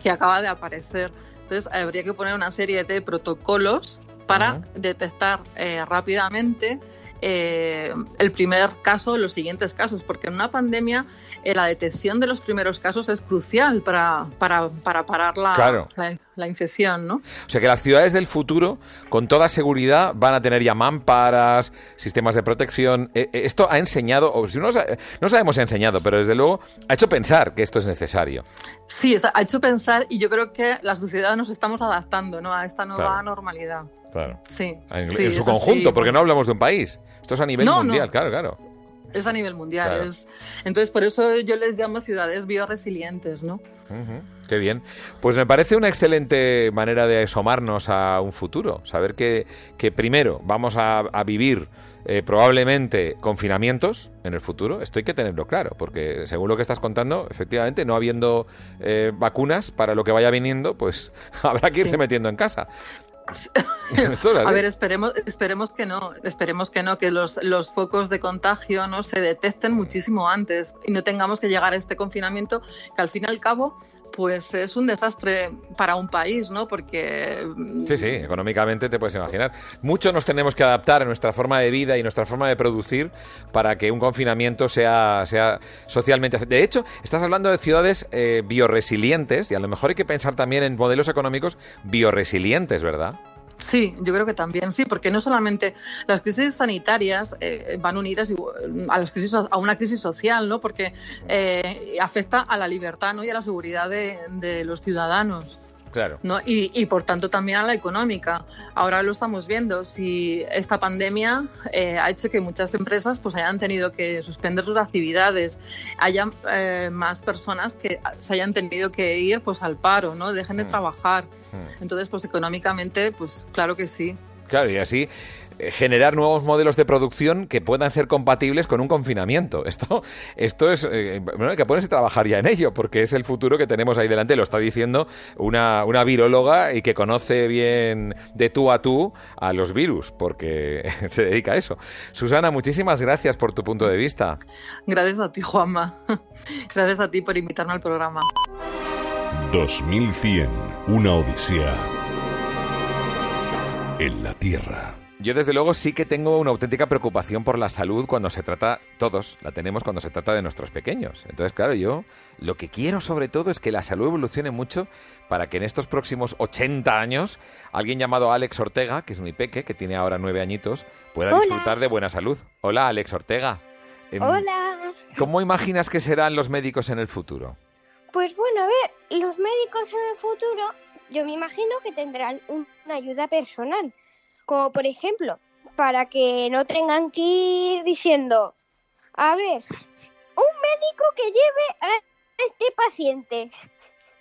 [SPEAKER 5] que acaba de aparecer. Entonces, habría que poner una serie de protocolos para detectar eh, rápidamente eh, el primer caso, los siguientes casos, porque en una pandemia la detección de los primeros casos es crucial para, para, para parar la,
[SPEAKER 2] Claro.
[SPEAKER 5] la, la infección, ¿no?
[SPEAKER 2] O sea que las ciudades del futuro, con toda seguridad, van a tener ya mamparas, sistemas de protección. Eh, eh, esto ha enseñado, o si no, no sabemos si ha enseñado, pero desde luego ha hecho pensar que esto es necesario.
[SPEAKER 5] Sí, o sea, ha hecho pensar y yo creo que la sociedad nos estamos adaptando ¿no? a esta nueva
[SPEAKER 2] Claro.
[SPEAKER 5] normalidad.
[SPEAKER 2] Claro.
[SPEAKER 5] Sí,
[SPEAKER 2] En,
[SPEAKER 5] sí,
[SPEAKER 2] en su conjunto, porque no hablamos de un país. Esto es a nivel
[SPEAKER 5] No, no.
[SPEAKER 2] mundial, claro, claro.
[SPEAKER 5] Es a nivel mundial.
[SPEAKER 2] Claro.
[SPEAKER 5] es- entonces, por eso yo les llamo ciudades bioresilientes, ¿no?
[SPEAKER 2] Ujú, Qué bien. Pues me parece una excelente manera de asomarnos a un futuro. Saber que, que primero vamos a, a vivir eh, probablemente confinamientos en el futuro. Esto hay que tenerlo claro, porque según lo que estás contando, efectivamente, no habiendo eh, vacunas para lo que vaya viniendo, pues habrá que irse
[SPEAKER 5] Sí.
[SPEAKER 2] metiendo en casa.
[SPEAKER 5] A ver, esperemos, esperemos que no, esperemos que no, que los, los focos de contagio no se detecten muchísimo antes y no tengamos que llegar a este confinamiento que al fin y al cabo pues es un desastre para un país, ¿no? Porque
[SPEAKER 2] Sí, sí, económicamente te puedes imaginar. Mucho nos tenemos que adaptar a nuestra forma de vida y nuestra forma de producir para que un confinamiento sea, sea socialmente. De hecho, estás hablando de ciudades eh, bioresilientes y a lo mejor hay que pensar también en modelos económicos bioresilientes, ¿verdad?
[SPEAKER 5] Sí, yo creo que también sí, porque no solamente las crisis sanitarias eh, van unidas igual- a las a una crisis social, ¿no? Porque eh, afecta a la libertad, ¿no? y a la seguridad de, de los ciudadanos.
[SPEAKER 2] Claro.
[SPEAKER 5] ¿no? Y, y, por tanto también a la económica. Ahora lo estamos viendo. Si esta pandemia eh, ha hecho que muchas empresas pues hayan tenido que suspender sus actividades, haya eh, más personas que se hayan tenido que ir pues al paro, ¿no? Dejen de
[SPEAKER 2] Mm.
[SPEAKER 5] trabajar.
[SPEAKER 2] Mm.
[SPEAKER 5] Entonces, pues económicamente, pues claro que sí.
[SPEAKER 2] Claro, y así generar nuevos modelos de producción que puedan ser compatibles con un confinamiento. Esto, esto es, eh, bueno, hay que ponerse a trabajar ya en ello, porque es el futuro que tenemos ahí delante. Lo está diciendo una, una viróloga y que conoce bien de tú a tú a los virus, porque se dedica a eso. Susana, muchísimas gracias por tu punto de vista.
[SPEAKER 5] Gracias a ti, Juanma. Gracias a ti por invitarme al programa.
[SPEAKER 1] 2100, una odisea en la Tierra.
[SPEAKER 2] Yo desde luego sí que tengo una auténtica preocupación por la salud cuando se trata, todos la tenemos cuando se trata de nuestros pequeños. Entonces, claro, yo lo que quiero sobre todo es que la salud evolucione mucho para que en estos próximos 80 años alguien llamado Alex Ortega, que es mi peque, que tiene ahora nueve añitos, pueda
[SPEAKER 6] Hola.
[SPEAKER 2] disfrutar de buena salud. Hola, Alex Ortega. Em,
[SPEAKER 6] Hola.
[SPEAKER 2] ¿Cómo imaginas que serán los médicos en el futuro?
[SPEAKER 6] Pues bueno, a ver, los médicos en el futuro, yo me imagino que tendrán un- una ayuda personal. Como por ejemplo, para que no tengan que ir diciendo, a ver, un médico que lleve a este paciente.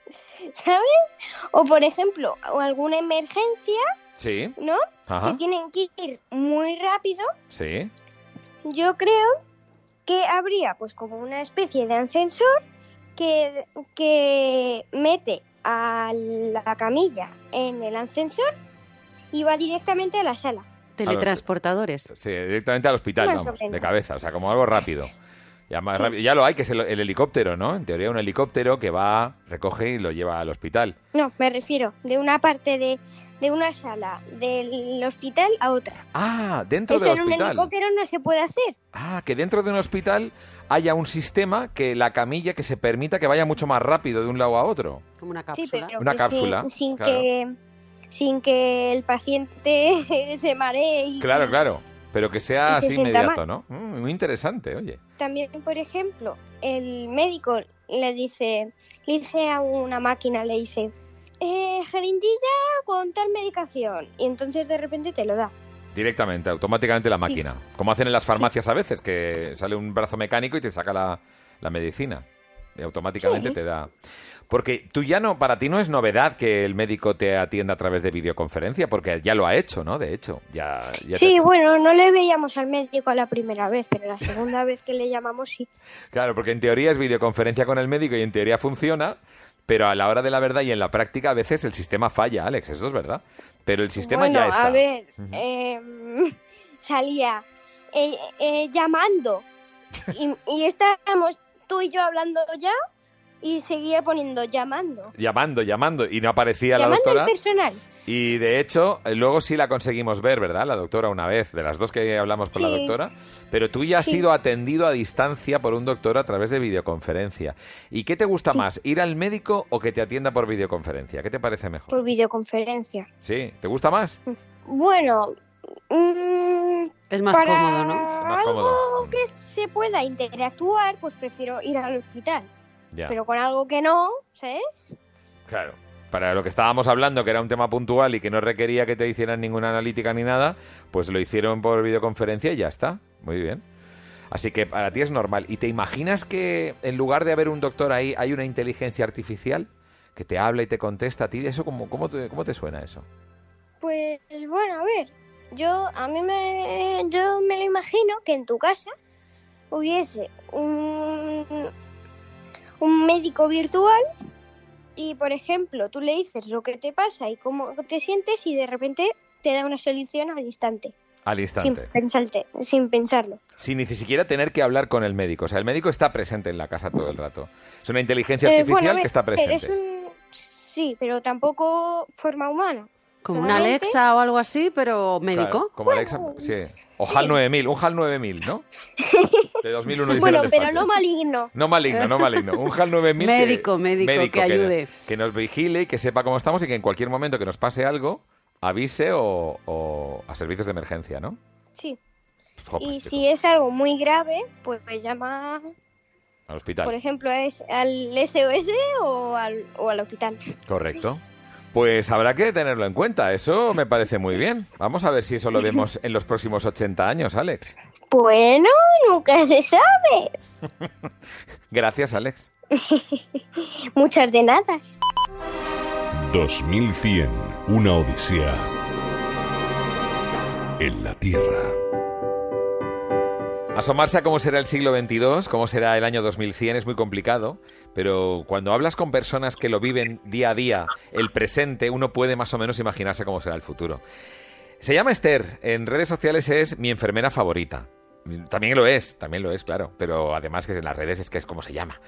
[SPEAKER 6] ¿Sabes? O por ejemplo, o alguna emergencia,
[SPEAKER 2] Sí,
[SPEAKER 6] ¿no?
[SPEAKER 2] ajá,
[SPEAKER 6] Que tienen que ir muy rápido.
[SPEAKER 2] sí.
[SPEAKER 6] Yo creo que habría pues como una especie de ascensor que, que mete a la camilla en el ascensor y va directamente a la sala.
[SPEAKER 3] Teletransportadores.
[SPEAKER 2] Sí, directamente al hospital, vamos, de cabeza, o sea, como algo rápido. Ya, más
[SPEAKER 6] Sí.
[SPEAKER 2] rápido. ya lo hay, que es el, el helicóptero, ¿no? En teoría un helicóptero que va, recoge y lo lleva al hospital.
[SPEAKER 6] No, me refiero de una parte de, de una sala del hospital a otra.
[SPEAKER 2] Ah, dentro
[SPEAKER 6] Eso
[SPEAKER 2] del
[SPEAKER 6] en un
[SPEAKER 2] hospital.
[SPEAKER 6] helicóptero no se puede hacer.
[SPEAKER 2] Ah, que dentro de un hospital haya un sistema que la camilla que se permita que vaya mucho más rápido de un lado a otro.
[SPEAKER 3] Como una
[SPEAKER 6] Sí,
[SPEAKER 3] cápsula.
[SPEAKER 6] pero
[SPEAKER 2] Una cápsula,
[SPEAKER 6] sin, sin
[SPEAKER 2] claro.
[SPEAKER 6] que sin que el paciente se maree y
[SPEAKER 2] Claro, claro. Pero que sea
[SPEAKER 6] se
[SPEAKER 2] así inmediato, ¿no? Mm, muy interesante, oye.
[SPEAKER 6] También, por ejemplo, el médico le dice, le dice a una máquina, le dice, eh, con tal medicación. Y entonces de repente te lo da.
[SPEAKER 2] Directamente, automáticamente la máquina. Como hacen en las farmacias a veces, que sale un brazo mecánico y te saca la, la medicina. Y automáticamente
[SPEAKER 6] Sí.
[SPEAKER 2] te da. Porque tú ya no, para ti no es novedad que el médico te atienda a través de videoconferencia, porque ya lo ha hecho, ¿no? De hecho, ya. ya
[SPEAKER 6] Sí,
[SPEAKER 2] te-
[SPEAKER 6] bueno, no le veíamos al médico la primera vez, pero la segunda vez que le llamamos sí.
[SPEAKER 2] Claro, porque en teoría es videoconferencia con el médico y en teoría funciona, pero a la hora de la verdad y en la práctica a veces el sistema falla, Alex, eso es verdad. Pero el sistema
[SPEAKER 6] bueno,
[SPEAKER 2] ya está.
[SPEAKER 6] a ver,
[SPEAKER 2] Ujú.
[SPEAKER 6] em, salía eh, eh, llamando y, y estábamos tú y yo hablando ya y seguía poniendo llamando.
[SPEAKER 2] Llamando, llamando, y no aparecía la doctora.
[SPEAKER 6] al personal.
[SPEAKER 2] Y de hecho, eh, luego sí la conseguimos ver, ¿verdad? La doctora una vez, de las dos que hablamos con la doctora. Pero tú ya has
[SPEAKER 6] Sí.
[SPEAKER 2] sido atendido a distancia por un doctor a través de videoconferencia. ¿Y qué te gusta
[SPEAKER 6] Sí.
[SPEAKER 2] más, ir al médico o que te atienda por videoconferencia? ¿Qué te parece mejor?
[SPEAKER 6] por videoconferencia.
[SPEAKER 2] Sí, ¿te gusta más?
[SPEAKER 6] Bueno, mm,
[SPEAKER 3] Es más
[SPEAKER 6] para
[SPEAKER 3] cómodo, ¿no?
[SPEAKER 2] más
[SPEAKER 6] algo
[SPEAKER 2] cómodo.
[SPEAKER 6] que se pueda interactuar, pues prefiero ir al hospital.
[SPEAKER 2] Ya,
[SPEAKER 6] Pero con algo que no, ¿sabes?
[SPEAKER 2] claro. Para lo que estábamos hablando, que era un tema puntual y que no requería que te hicieran ninguna analítica ni nada, pues lo hicieron por videoconferencia y ya está. Muy bien. Así que para ti es normal. ¿Y te imaginas que en lugar de haber un doctor ahí, hay una inteligencia artificial que te habla y te contesta a ti? ¿Eso cómo, cómo, te, cómo te suena eso?
[SPEAKER 6] Pues bueno, a ver, yo a mí me yo me lo imagino que en tu casa hubiese un un médico virtual y por ejemplo, tú le dices lo que te pasa y cómo te sientes y de repente te da una solución al instante,
[SPEAKER 2] Al
[SPEAKER 6] sin
[SPEAKER 2] instante.
[SPEAKER 6] pensarte, sin pensarlo.
[SPEAKER 2] Sin ni siquiera tener que hablar con el médico. O sea, el médico está presente en la casa todo el rato. Es una inteligencia
[SPEAKER 6] Eh,
[SPEAKER 2] artificial
[SPEAKER 6] bueno, a ver,
[SPEAKER 2] que está presente.
[SPEAKER 6] es un- sí, pero tampoco forma humana.
[SPEAKER 3] Como una Alexa o algo así, pero médico.
[SPEAKER 2] Claro, como Alexa, sí. O HAL 9000, un HAL 9000, ¿no? De 2001 dice
[SPEAKER 6] Bueno,
[SPEAKER 2] el
[SPEAKER 6] pero no maligno.
[SPEAKER 2] No maligno, no maligno. Un HAL 9000 que-
[SPEAKER 3] Médico, médico, que ayude.
[SPEAKER 2] Que, nos vigile y que sepa cómo estamos y que en cualquier momento que nos pase algo, avise o, o a servicios de emergencia, ¿no?
[SPEAKER 6] Sí.
[SPEAKER 2] Jo,
[SPEAKER 6] Y
[SPEAKER 2] pues,
[SPEAKER 6] si es algo muy grave, pues, pues llama,
[SPEAKER 2] Al hospital.
[SPEAKER 6] por ejemplo, es al SOS o al, o al hospital.
[SPEAKER 2] Correcto. Pues habrá que tenerlo en cuenta. Eso me parece muy bien. Vamos a ver si eso lo vemos en los próximos 80 años, Alex.
[SPEAKER 6] Bueno, nunca se sabe.
[SPEAKER 2] Gracias, Alex.
[SPEAKER 6] Muchas de nada.
[SPEAKER 1] 2100, una odisea en la Tierra.
[SPEAKER 2] Asomarse a cómo será el siglo XXII, cómo será el año 2100 es muy complicado, pero cuando hablas con personas que lo viven día a día, el presente, uno puede más o menos imaginarse cómo será el futuro. Se llama Esther, en redes sociales es mi enfermera favorita. También lo es, también lo es, claro, pero además que en las redes es que es como se llama.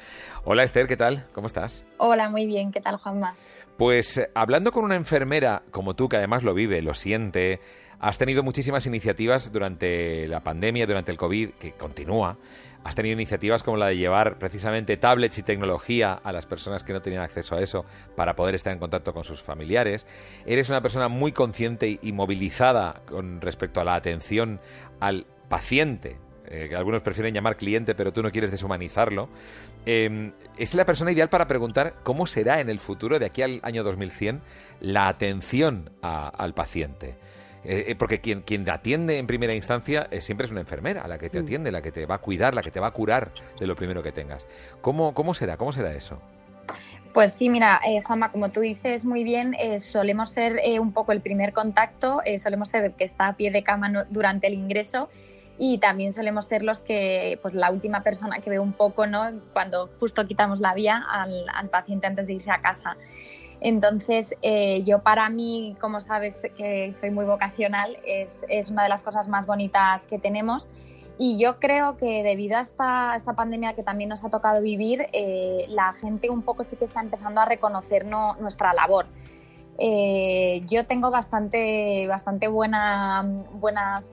[SPEAKER 2] Hola Esther, ¿qué tal? ¿Cómo estás?
[SPEAKER 7] Hola, muy bien. ¿Qué tal, Juanma?
[SPEAKER 2] Pues eh, hablando con una enfermera como tú, que además lo vive, lo siente, Has tenido muchísimas iniciativas durante la pandemia, durante el COVID, que continúa. Has tenido iniciativas como la de llevar precisamente tablets y tecnología a las personas que no tenían acceso a eso para poder estar en contacto con sus familiares. Eres una persona muy consciente y movilizada con respecto a la atención al paciente, eh, que algunos prefieren llamar cliente, pero tú no quieres deshumanizarlo. Em, es la persona ideal para preguntar cómo será en el futuro, de aquí al año 2100, la atención al paciente. Eh, eh, porque quien, quien atiende en primera instancia eh, siempre es una enfermera, la que te mm. atiende, la que te va a cuidar, la que te va a curar de lo primero que tengas. ¿Cómo, cómo será? ¿Cómo será eso?
[SPEAKER 7] Pues sí, mira, Juanma, como tú dices muy bien, solemos ser un poco el primer contacto, solemos ser el que está a pie de cama durante el ingreso y también solemos ser los que, pues la última persona que ve un poco, ¿no? Cuando justo quitamos la vía al, al paciente antes de irse a casa. Entonces, eh, yo para mí, como sabes que soy muy vocacional, es, una de las cosas más bonitas que tenemos. Y yo creo que debido a esta, esta pandemia que también nos ha tocado vivir, eh, la gente un poco sí que está empezando a reconocer nuestra labor. Eh, yo tengo bastante, bastante buena, buenas,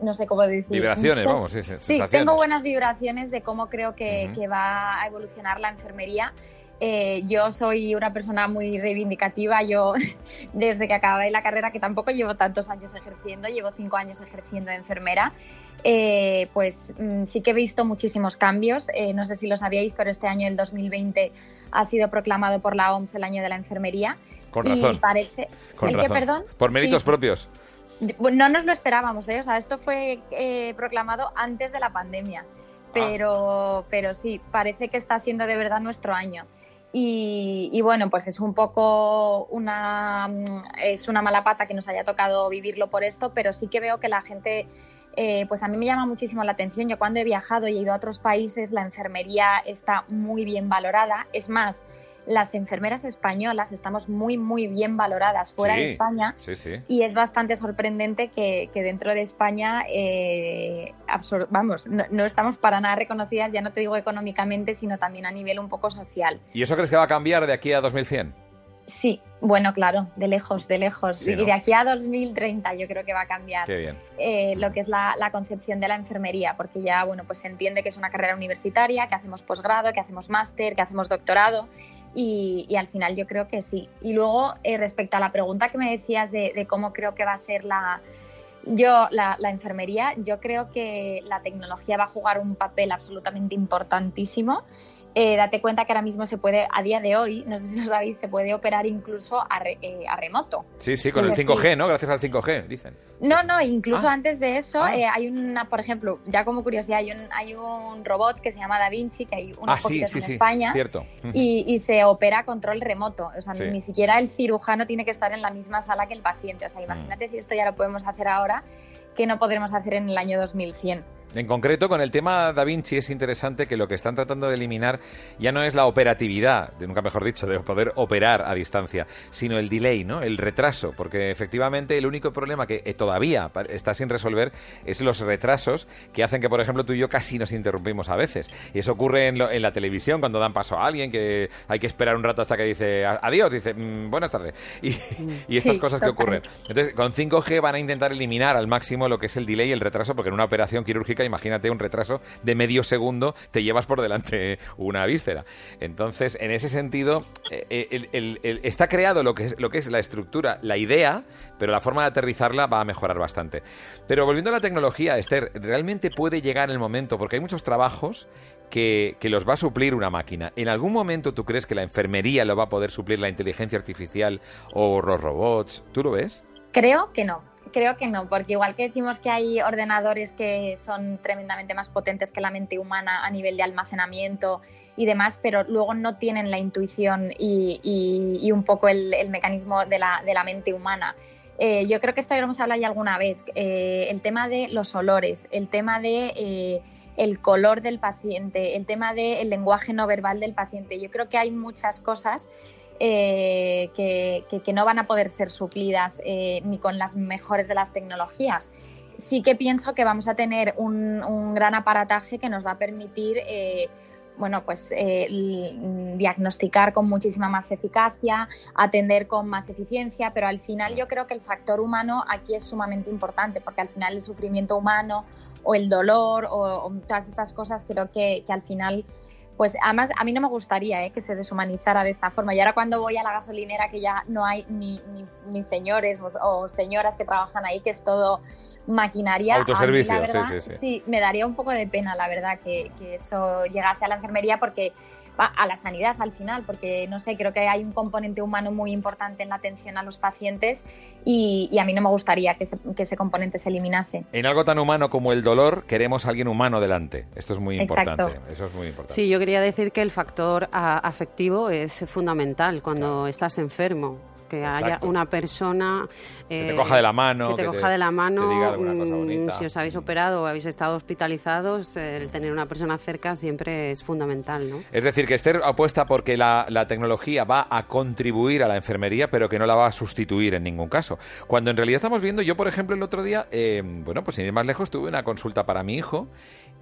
[SPEAKER 7] no sé cómo decir.
[SPEAKER 2] Vibraciones, vamos, sí,
[SPEAKER 7] sí, tengo buenas vibraciones de cómo creo que, que va a evolucionar la enfermería eh, yo soy una persona muy reivindicativa. Yo, desde que acabé la carrera, que tampoco llevo tantos años ejerciendo, llevo cinco años ejerciendo de enfermera, eh, pues mm, sí que he visto muchísimos cambios. Eh, no sé si lo sabíais, pero este año, el 2020, ha sido proclamado por la OMS el año de la enfermería.
[SPEAKER 2] Con razón.
[SPEAKER 7] Y parece...
[SPEAKER 2] Con razón. perdón? Por méritos propios.
[SPEAKER 7] No nos lo esperábamos, ¿eh? O sea, esto fue proclamado antes de la pandemia. Ah. Pero, pero sí, parece que está siendo de verdad nuestro año. Y, bueno, pues es un poco una, es una mala pata que nos haya tocado vivirlo por esto, pero sí que veo que la gente, eh, pues a mí me llama muchísimo la atención. Yo cuando he viajado y he ido a otros países, la enfermería está muy bien valorada. Es más, las enfermeras españolas estamos muy, muy bien valoradas fuera de España y es bastante sorprendente que, dentro de España, eh, vamos, no, estamos para nada reconocidas, ya no te digo económicamente, sino también a nivel un poco social.
[SPEAKER 2] ¿Y eso crees que va a cambiar de aquí a 2100?
[SPEAKER 7] Sí, bueno, claro, de lejos, de lejos. y de aquí a 2030 yo creo que va a cambiar eh, lo que es la, la, concepción de la enfermería, porque ya, bueno, pues se entiende que es una carrera universitaria, que hacemos posgrado, que hacemos máster, que hacemos doctorado y, al final yo creo que sí. Y luego, eh, respecto a la pregunta que me decías de, cómo creo que va a ser la, yo, la, la, enfermería, yo creo que la tecnología va a jugar un papel absolutamente importantísimo eh, date cuenta que ahora mismo se puede, a día de hoy, no sé si lo sabéis, se puede operar incluso a, eh, remoto.
[SPEAKER 2] Sí, sí, con el 5G, ¿no? Gracias al 5G, dicen.
[SPEAKER 7] No, no, incluso ah. antes de eso ah. eh, hay una, por ejemplo, ya como curiosidad, hay un, hay un robot que se llama Da Vinci, que hay unos
[SPEAKER 2] ah, sí,
[SPEAKER 7] en España.
[SPEAKER 2] Cierto.
[SPEAKER 7] Y, y, se opera a control remoto. O sea, ni siquiera el cirujano tiene que estar en la misma sala que el paciente. O sea, imagínate si esto ya lo podemos hacer ahora, que no podremos hacer en el año 2100.
[SPEAKER 2] En concreto, con el tema Da Vinci es interesante que lo que están tratando de eliminar ya no es la operatividad, de nunca mejor dicho, de poder operar a distancia, sino el delay, ¿no? El retraso, porque efectivamente el único problema que eh, todavía está sin resolver es los retrasos que hacen que, por ejemplo, tú y yo casi nos interrumpimos a veces. Y eso ocurre en, la televisión cuando dan paso a alguien que hay que esperar un rato hasta que dice adiós, dice mm, buenas tardes. Y, y estas cosas que ocurren. Entonces, con 5G van a intentar eliminar al máximo lo que es el delay y el retraso, porque en una operación quirúrgica imagínate un retraso de medio segundo, te llevas por delante una víscera. Entonces, en ese sentido, eh, está creado lo que, es, lo que es la estructura, la idea, pero la forma de aterrizarla va a mejorar bastante. Pero volviendo a la tecnología, Esther, realmente puede llegar el momento, porque hay muchos trabajos que, que, los va a suplir una máquina. ¿En algún momento tú crees que la enfermería lo va a poder suplir la inteligencia artificial o los robots? ¿Tú lo ves?
[SPEAKER 7] Creo que no. Creo que no, porque igual que decimos que hay ordenadores que son tremendamente más potentes que la mente humana a nivel de almacenamiento y demás, pero luego no tienen la intuición y, un poco el, mecanismo de la, de la, mente humana. Eh, yo creo que esto ya lo hemos hablado ya alguna vez, eh, el tema de los olores, el tema de... Eh, el color del paciente, el tema del lenguaje no verbal del paciente. Yo creo que hay muchas cosas eh, que, no van a poder ser suplidas eh, ni con las mejores de las tecnologías. Sí que pienso que vamos a tener un, gran aparataje que nos va a permitir eh, bueno, pues eh, diagnosticar con muchísima más eficacia, atender con más eficiencia, pero al final yo creo que el factor humano aquí es sumamente importante, porque al final el sufrimiento humano o el dolor o, todas estas cosas creo que, que, al final, pues además a mí no me gustaría ¿eh? que se deshumanizara de esta forma. Y ahora cuando voy a la gasolinera que ya no hay ni, ni, señores o, señoras que trabajan ahí, que es todo maquinaria.
[SPEAKER 2] Autoservicio,
[SPEAKER 7] sí,
[SPEAKER 2] sí,
[SPEAKER 7] sí, me daría un poco de pena, la verdad, que, que eso llegase a la enfermería porque a la sanidad al final, porque no sé, creo que hay un componente humano muy importante en la atención a los pacientes y, a mí no me gustaría que, ese componente se eliminase.
[SPEAKER 2] En algo tan humano como el dolor, queremos a alguien humano delante. Esto es muy importante. Eso es muy importante.
[SPEAKER 3] Sí, yo quería decir que el factor afectivo es fundamental cuando estás enfermo que haya una persona
[SPEAKER 2] que te coja de la mano,
[SPEAKER 3] que te coja de la mano, mm, si os habéis operado o habéis estado hospitalizados, el tener una persona cerca siempre es fundamental, ¿no?
[SPEAKER 2] Es decir, que Esther apuesta porque la, tecnología va a contribuir a la enfermería, pero que no la va a sustituir en ningún caso. Cuando en realidad estamos viendo, yo por ejemplo el otro día, eh, bueno, pues sin ir más lejos, tuve una consulta para mi hijo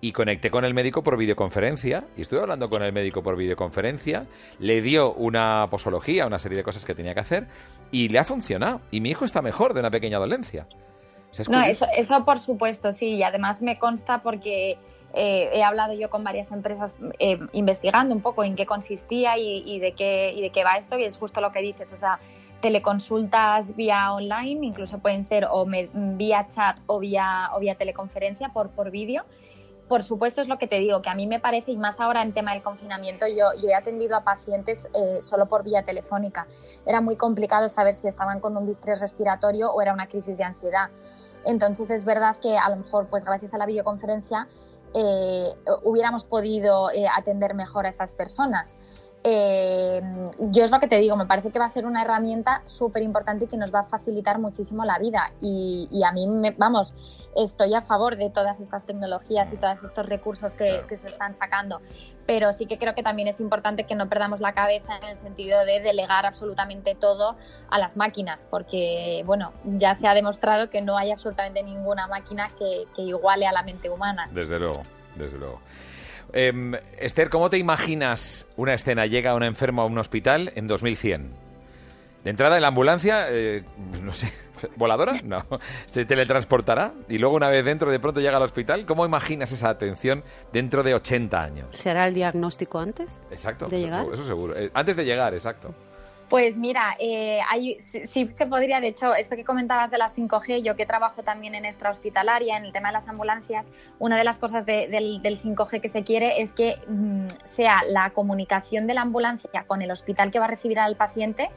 [SPEAKER 2] y conecté con el médico por videoconferencia y estuve hablando con el médico por videoconferencia, le dio una posología, una serie de cosas que tenía que hacer y le ha funcionado y mi hijo está mejor de una pequeña dolencia.
[SPEAKER 7] No, eso, eso por supuesto, sí, y además me consta porque eh, he hablado yo con varias empresas eh, investigando un poco en qué consistía y, de qué, y de qué va esto y es justo lo que dices, o sea, teleconsultas vía online, incluso pueden ser o vía chat o vía, o vía teleconferencia por, por vídeo por supuesto es lo que te digo, que a mí me parece, y más ahora en tema del confinamiento, yo, he atendido a pacientes eh, solo por vía telefónica. Era muy complicado saber si estaban con un distrés respiratorio o era una crisis de ansiedad. Entonces es verdad que a lo mejor, pues gracias a la videoconferencia, eh, hubiéramos podido eh, atender mejor a esas personas. Yo es lo que te digo, me parece que va a ser una herramienta súper importante y que nos va a facilitar muchísimo la vida. Y, y a mí, me, vamos, estoy a favor de todas estas tecnologías y todos estos recursos que, se están sacando, pero sí que creo que también es importante que no perdamos la cabeza en el sentido de delegar absolutamente todo a las máquinas, porque bueno, ya se ha demostrado que no hay absolutamente ninguna máquina que, iguale a la mente humana.
[SPEAKER 2] Desde luego, desde luego. Em, Esther, ¿cómo te imaginas una escena? Llega una enferma a un hospital en 2100 de entrada en la ambulancia, eh, no sé, ¿voladora? No. ¿Se teletransportará? Y luego una vez dentro de pronto llega al hospital. ¿Cómo imaginas esa atención dentro de 80 años?
[SPEAKER 3] ¿Se hará el diagnóstico antes?
[SPEAKER 2] Exacto.
[SPEAKER 3] ¿De llegar?
[SPEAKER 2] Eso seguro. Eh, antes de llegar, exacto.
[SPEAKER 7] Pues mira, eh, sí, se podría, de hecho, esto que comentabas de las 5G, yo que trabajo también en extrahospitalaria, en el tema de las ambulancias, una de las cosas del, 5G que se quiere es que mm, sea la comunicación de la ambulancia con el hospital que va a recibir al paciente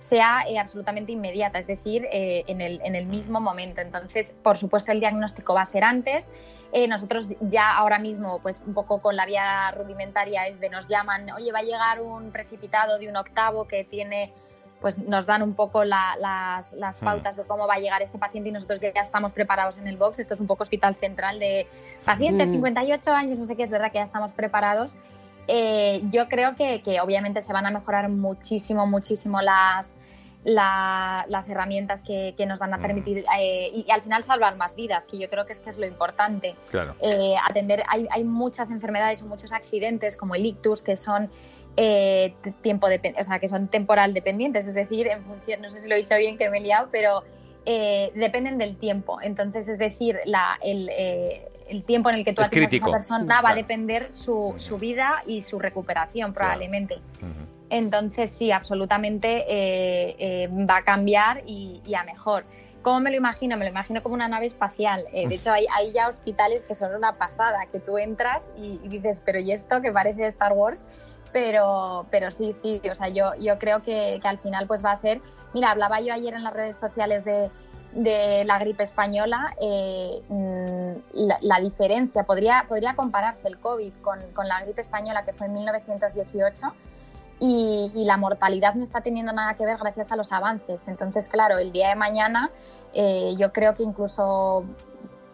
[SPEAKER 7] sea eh, absolutamente inmediata, es decir, eh, en, el, en, el, mismo momento. Entonces, por supuesto, el diagnóstico va a ser antes. Eh, nosotros ya ahora mismo, pues un poco con la vía rudimentaria es de nos llaman, oye, va a llegar un precipitado de un octavo que tiene pues nos dan un poco las, las, hmm. pautas de cómo va a llegar este paciente y nosotros ya estamos preparados en el box. Esto es un poco hospital central de paciente, 58 hmm. años, no sé qué, es verdad que ya estamos preparados eh, yo creo que, obviamente se van a mejorar muchísimo, muchísimo las, las herramientas que, nos van a permitir eh, y, al final salvar más vidas, que yo creo que es que es lo importante. Eh, atender, hay, hay, muchas enfermedades o muchos accidentes como el ictus que son tiempo de, o sea, que son temporal dependientes, es decir, en función, no sé si lo he dicho bien que me he liado, pero dependen del tiempo. Entonces, es decir, la, el, el tiempo en el que tú atiendas a esa persona va a depender su, su, vida y su recuperación probablemente. Entonces sí, absolutamente eh, eh, va a cambiar y, a mejor. ¿Cómo me lo imagino? Me lo imagino como una nave espacial. Eh, de hecho, hay, hay, ya hospitales que son una pasada, que tú entras y, dices, pero ¿y esto que parece Star Wars? Pero, pero sí, sí, o sea, yo, yo creo que, que al final pues va a ser... Mira, hablaba yo ayer en las redes sociales de, de la gripe española, eh, mm, la, diferencia, podría, podría compararse el COVID con, la gripe española que fue en 1918 y, la mortalidad no está teniendo nada que ver gracias a los avances. Entonces, claro, el día de mañana eh, yo creo que incluso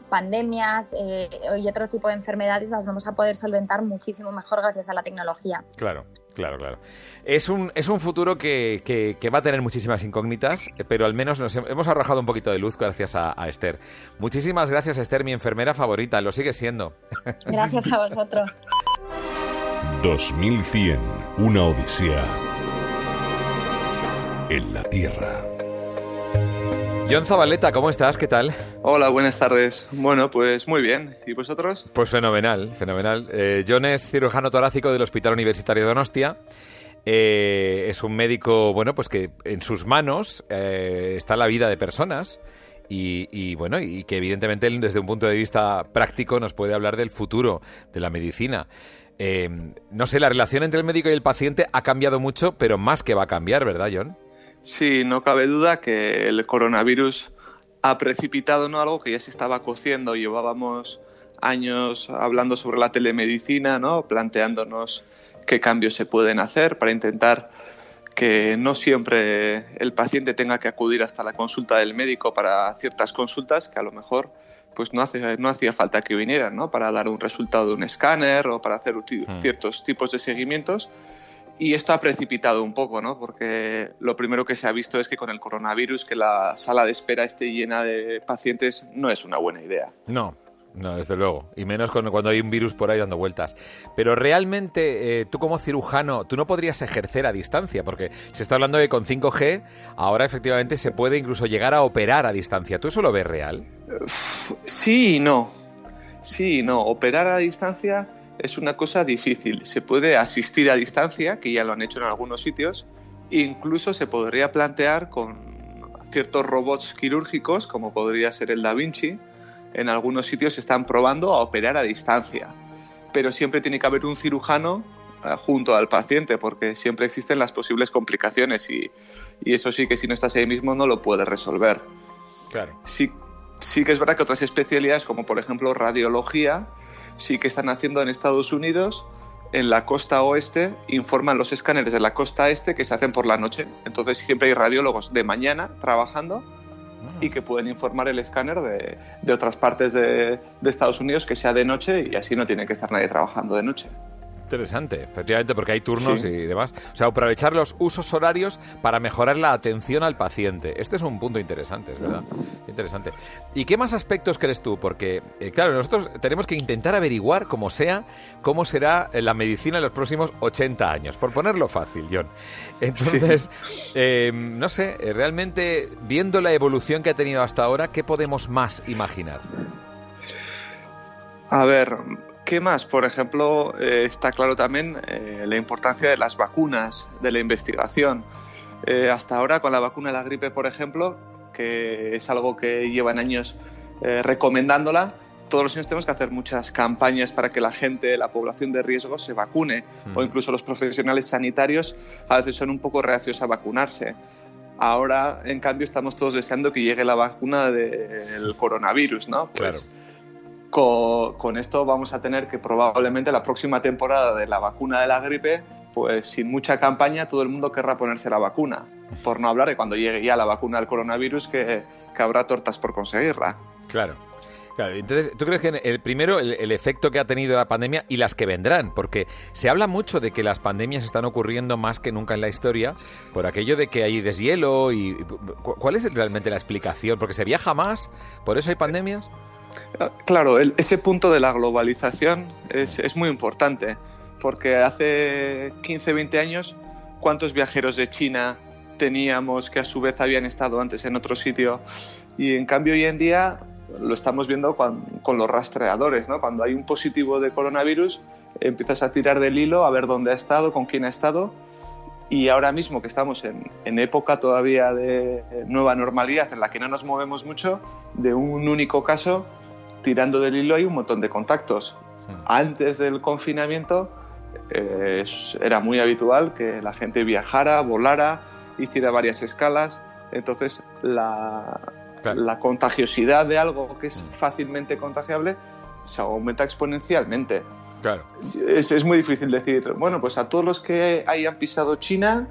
[SPEAKER 7] pandemias eh, y otro tipo de enfermedades las vamos a poder solventar muchísimo mejor gracias a la tecnología.
[SPEAKER 2] Claro. Claro, claro. Es un, es un futuro que, que, va a tener muchísimas incógnitas, pero al menos nos hemos arrojado un poquito de luz gracias a, Esther. Muchísimas gracias, Esther, mi enfermera favorita. Lo sigue siendo.
[SPEAKER 7] Gracias a vosotros.
[SPEAKER 1] 2100, una odisea en la Tierra.
[SPEAKER 2] John Zabaleta, ¿cómo estás? ¿Qué tal?
[SPEAKER 8] Hola, buenas tardes. Bueno, pues muy bien. ¿Y vosotros?
[SPEAKER 2] Pues fenomenal, fenomenal. Eh, John es cirujano torácico del Hospital Universitario de Donostia. Eh, es un médico, bueno, pues que en sus manos eh, está la vida de personas. Y, bueno, y que evidentemente desde un punto de vista práctico nos puede hablar del futuro de la medicina. no sé, la relación entre el médico y el paciente ha cambiado mucho, pero más que va a cambiar, ¿verdad, John?
[SPEAKER 8] Sí, no cabe duda que el coronavirus ha precipitado ¿no? algo que ya se estaba cociendo. Llevábamos años hablando sobre la telemedicina, ¿no? planteándonos qué cambios se pueden hacer para intentar que no siempre el paciente tenga que acudir hasta la consulta del médico para ciertas consultas que a lo mejor pues no, hace, no hacía falta que vinieran, ¿no? Para dar un resultado de un escáner o para hacer hmm. ciertos tipos de seguimientos y esto ha precipitado un poco, ¿no? Porque lo primero que se ha visto es que con el coronavirus que la sala de espera esté llena de pacientes no es una buena idea.
[SPEAKER 2] No, no, desde luego. Y menos cuando hay un virus por ahí dando vueltas. Pero realmente, eh, tú como cirujano, tú no podrías ejercer a distancia, porque se está hablando de que con 5G ahora efectivamente se puede incluso llegar a operar a distancia. ¿Tú eso lo ves real?
[SPEAKER 8] Sí y no. Sí y no. Operar a distancia es una cosa difícil. Se puede asistir a distancia, que ya lo han hecho en algunos sitios, e incluso se podría plantear con ciertos robots quirúrgicos, como podría ser el Da Vinci. En algunos sitios se están probando a operar a distancia, pero siempre tiene que haber un cirujano eh, junto al paciente, porque siempre existen las posibles complicaciones y, eso sí que si no estás ahí mismo no lo puedes resolver.
[SPEAKER 2] Claro.
[SPEAKER 8] Sí, sí que es verdad que otras especialidades, como por ejemplo radiología, sí que están haciendo en Estados Unidos, en la costa oeste, informan los escáneres de la costa este que se hacen por la noche. Entonces siempre hay radiólogos de mañana trabajando ah. y que pueden informar el escáner de, de otras partes de, de, Estados Unidos que sea de noche y así no tiene que estar nadie trabajando de noche.
[SPEAKER 2] Interesante, efectivamente, porque hay turnos y demás. O sea, aprovechar los usos horarios para mejorar la atención al paciente. Este es un punto interesante, es verdad. Interesante. ¿Y qué más aspectos crees tú? Porque, eh, claro, nosotros tenemos que intentar averiguar, como sea, cómo será la medicina en los próximos 80 años, por ponerlo fácil, John. Entonces, eh, no sé, eh, realmente, viendo la evolución que ha tenido hasta ahora, ¿qué podemos más imaginar?
[SPEAKER 8] A ver, ¿Qué más? Por ejemplo, eh, está claro también eh, la importancia de las vacunas, de la investigación. Eh, hasta ahora, con la vacuna de la gripe, por ejemplo, que es algo que llevan años recomendándola, todos los años tenemos que hacer muchas campañas para que la gente, la población de riesgo, se vacune, o mm. incluso los profesionales sanitarios a veces son un poco reacios a vacunarse. Ahora, en cambio, estamos todos deseando que llegue la vacuna del coronavirus, ¿no?
[SPEAKER 2] Pues,
[SPEAKER 8] con, esto vamos a tener que probablemente la próxima temporada de la vacuna de la gripe, pues sin mucha campaña todo el mundo querrá ponerse la vacuna. Por no hablar de cuando llegue ya la vacuna del coronavirus que, habrá tortas por conseguirla.
[SPEAKER 2] Claro. Claro, entonces, ¿tú crees que el primero, el, efecto que ha tenido la pandemia y las que vendrán? Porque se habla mucho de que las pandemias están ocurriendo más que nunca en la historia por aquello de que hay deshielo y... ¿Cuál es realmente la explicación? ¿Porque se viaja más? ¿Por eso hay pandemias?
[SPEAKER 8] Claro, ese punto de la globalización es, muy importante, porque hace 15, 20 años, ¿cuántos viajeros de China teníamos que a su vez habían estado antes en otro sitio? Y en cambio hoy en día lo estamos viendo con, los rastreadores, ¿no? Cuando hay un positivo de coronavirus, empiezas a tirar del hilo a ver dónde ha estado, con quién ha estado, y ahora mismo que estamos en, en, época todavía de nueva normalidad en la que no nos movemos mucho, de un único caso tirando del hilo hay un montón de contactos. Antes del confinamiento eh, era muy habitual que la gente viajara, volara, hiciera varias escalas. Entonces la, la contagiosidad de algo que es hmm. fácilmente contagiable se aumenta exponencialmente.
[SPEAKER 2] Claro.
[SPEAKER 8] Es, es, muy difícil decir, bueno, pues a todos los que hayan pisado China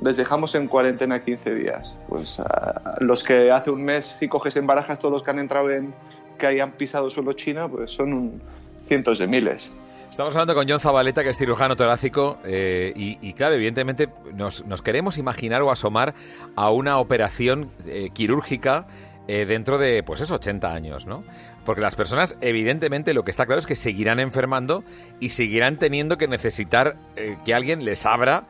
[SPEAKER 8] les dejamos en cuarentena 15 días. Pues a los que hace un mes, si coges en barajas todos los que han entrado en, que hayan pisado suelo chino, pues son cientos de miles.
[SPEAKER 2] Estamos hablando con John Zabaleta, que es cirujano torácico, eh, y, claro, evidentemente nos, queremos imaginar o asomar a una operación eh, quirúrgica eh, dentro de, pues eso, 80 años, ¿no? Porque las personas, evidentemente, lo que está claro es que seguirán enfermando y seguirán teniendo que necesitar que alguien les abra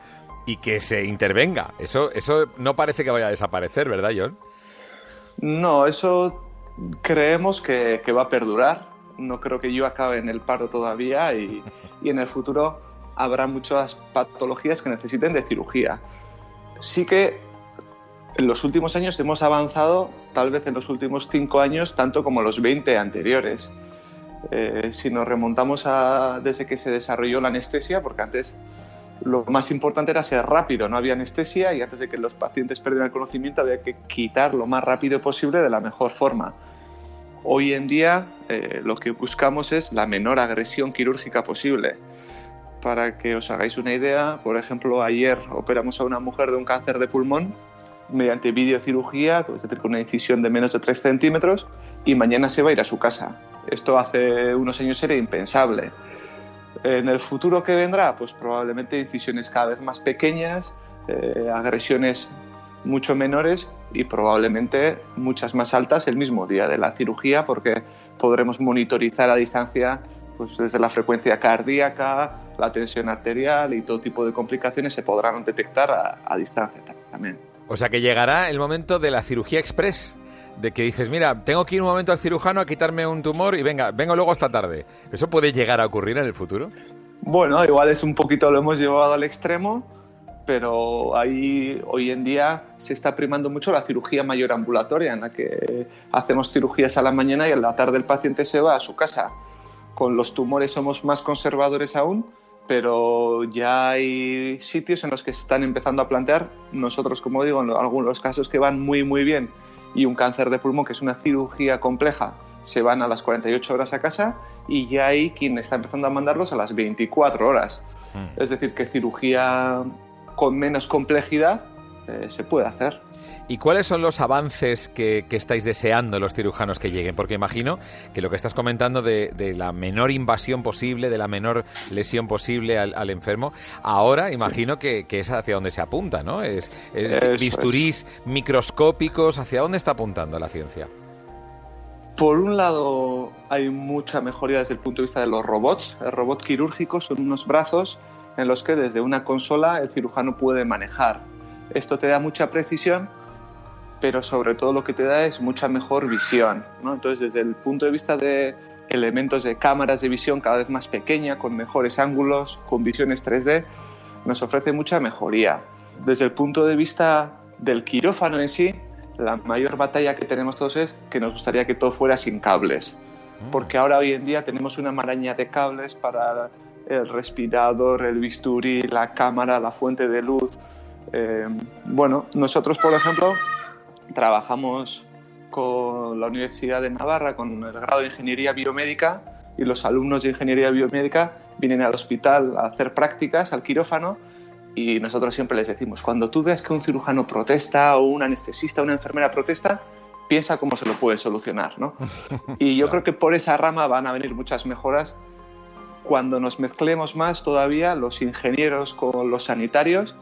[SPEAKER 2] y que se intervenga. Eso, eso no parece que vaya a desaparecer, ¿verdad, John?
[SPEAKER 8] No, eso creemos que, va a perdurar. No creo que yo acabe en el paro todavía y, y en el futuro habrá muchas patologías que necesiten de cirugía. Sí que en los últimos años hemos avanzado, tal vez en los últimos cinco años, tanto como los 20 anteriores. Eh, si nos remontamos a desde que se desarrolló la anestesia, porque antes lo más importante era ser rápido, no había anestesia y antes de que los pacientes perdieran el conocimiento había que quitar lo más rápido posible de la mejor forma. Hoy en día eh, lo que buscamos es la menor agresión quirúrgica posible. Para que os hagáis una idea, por ejemplo, ayer operamos a una mujer de un cáncer de pulmón mediante videocirugía, es con una incisión de menos de 3 centímetros, y mañana se va a ir a su casa. Esto hace unos años era impensable. En el futuro que vendrá, pues probablemente incisiones cada vez más pequeñas, eh, agresiones mucho menores y probablemente muchas más altas el mismo día de la cirugía porque podremos monitorizar a distancia pues desde la frecuencia cardíaca, la tensión arterial y todo tipo de complicaciones se podrán detectar a, a distancia también.
[SPEAKER 2] O sea que llegará el momento de la cirugía express de que dices, mira, tengo que ir un momento al cirujano a quitarme un tumor y venga, vengo luego esta tarde. ¿Eso puede llegar a ocurrir en el futuro?
[SPEAKER 8] Bueno, igual es un poquito lo hemos llevado al extremo, pero ahí hoy en día se está primando mucho la cirugía mayor ambulatoria, en la que hacemos cirugías a la mañana y a la tarde el paciente se va a su casa. Con los tumores somos más conservadores aún, pero ya hay sitios en los que están empezando a plantear, nosotros como digo, en algunos casos que van muy muy bien y un cáncer de pulmón que es una cirugía compleja, se van a las 48 horas a casa y ya hay quien está empezando a mandarlos a las 24 horas. Hmm. Es decir, que cirugía con menos complejidad eh, se puede hacer.
[SPEAKER 2] ¿Y cuáles son los avances que, estáis deseando los cirujanos que lleguen? Porque imagino que lo que estás comentando de, la menor invasión posible, de la menor lesión posible al, enfermo, ahora imagino que, es hacia donde se apunta, ¿no? Es, bisturís microscópicos, ¿hacia dónde está apuntando la ciencia?
[SPEAKER 8] Por un lado, hay mucha mejoría desde el punto de vista de los robots. El robot quirúrgico son unos brazos en los que desde una consola el cirujano puede manejar. Esto te da mucha precisión pero sobre todo lo que te da es mucha mejor visión. Entonces, desde el punto de vista de elementos de cámaras de visión cada vez más pequeña, con mejores ángulos, con visiones 3D, nos ofrece mucha mejoría. Desde el punto de vista del quirófano en sí, la mayor batalla que tenemos todos es que nos gustaría que todo fuera sin cables. Mm. Porque ahora hoy en día tenemos una maraña de cables para el respirador, el bisturí, la cámara, la fuente de luz. Eh, bueno, nosotros, por ejemplo, trabajamos con la Universidad de Navarra, con el grado de Ingeniería Biomédica, y los alumnos de Ingeniería Biomédica vienen al hospital a hacer prácticas al quirófano y nosotros siempre les decimos, cuando tú veas que un cirujano protesta o un anestesista o una enfermera protesta, piensa cómo se lo puede solucionar. ¿no? Y yo creo que por esa rama van a venir muchas mejoras cuando nos mezclemos más todavía los ingenieros con los sanitarios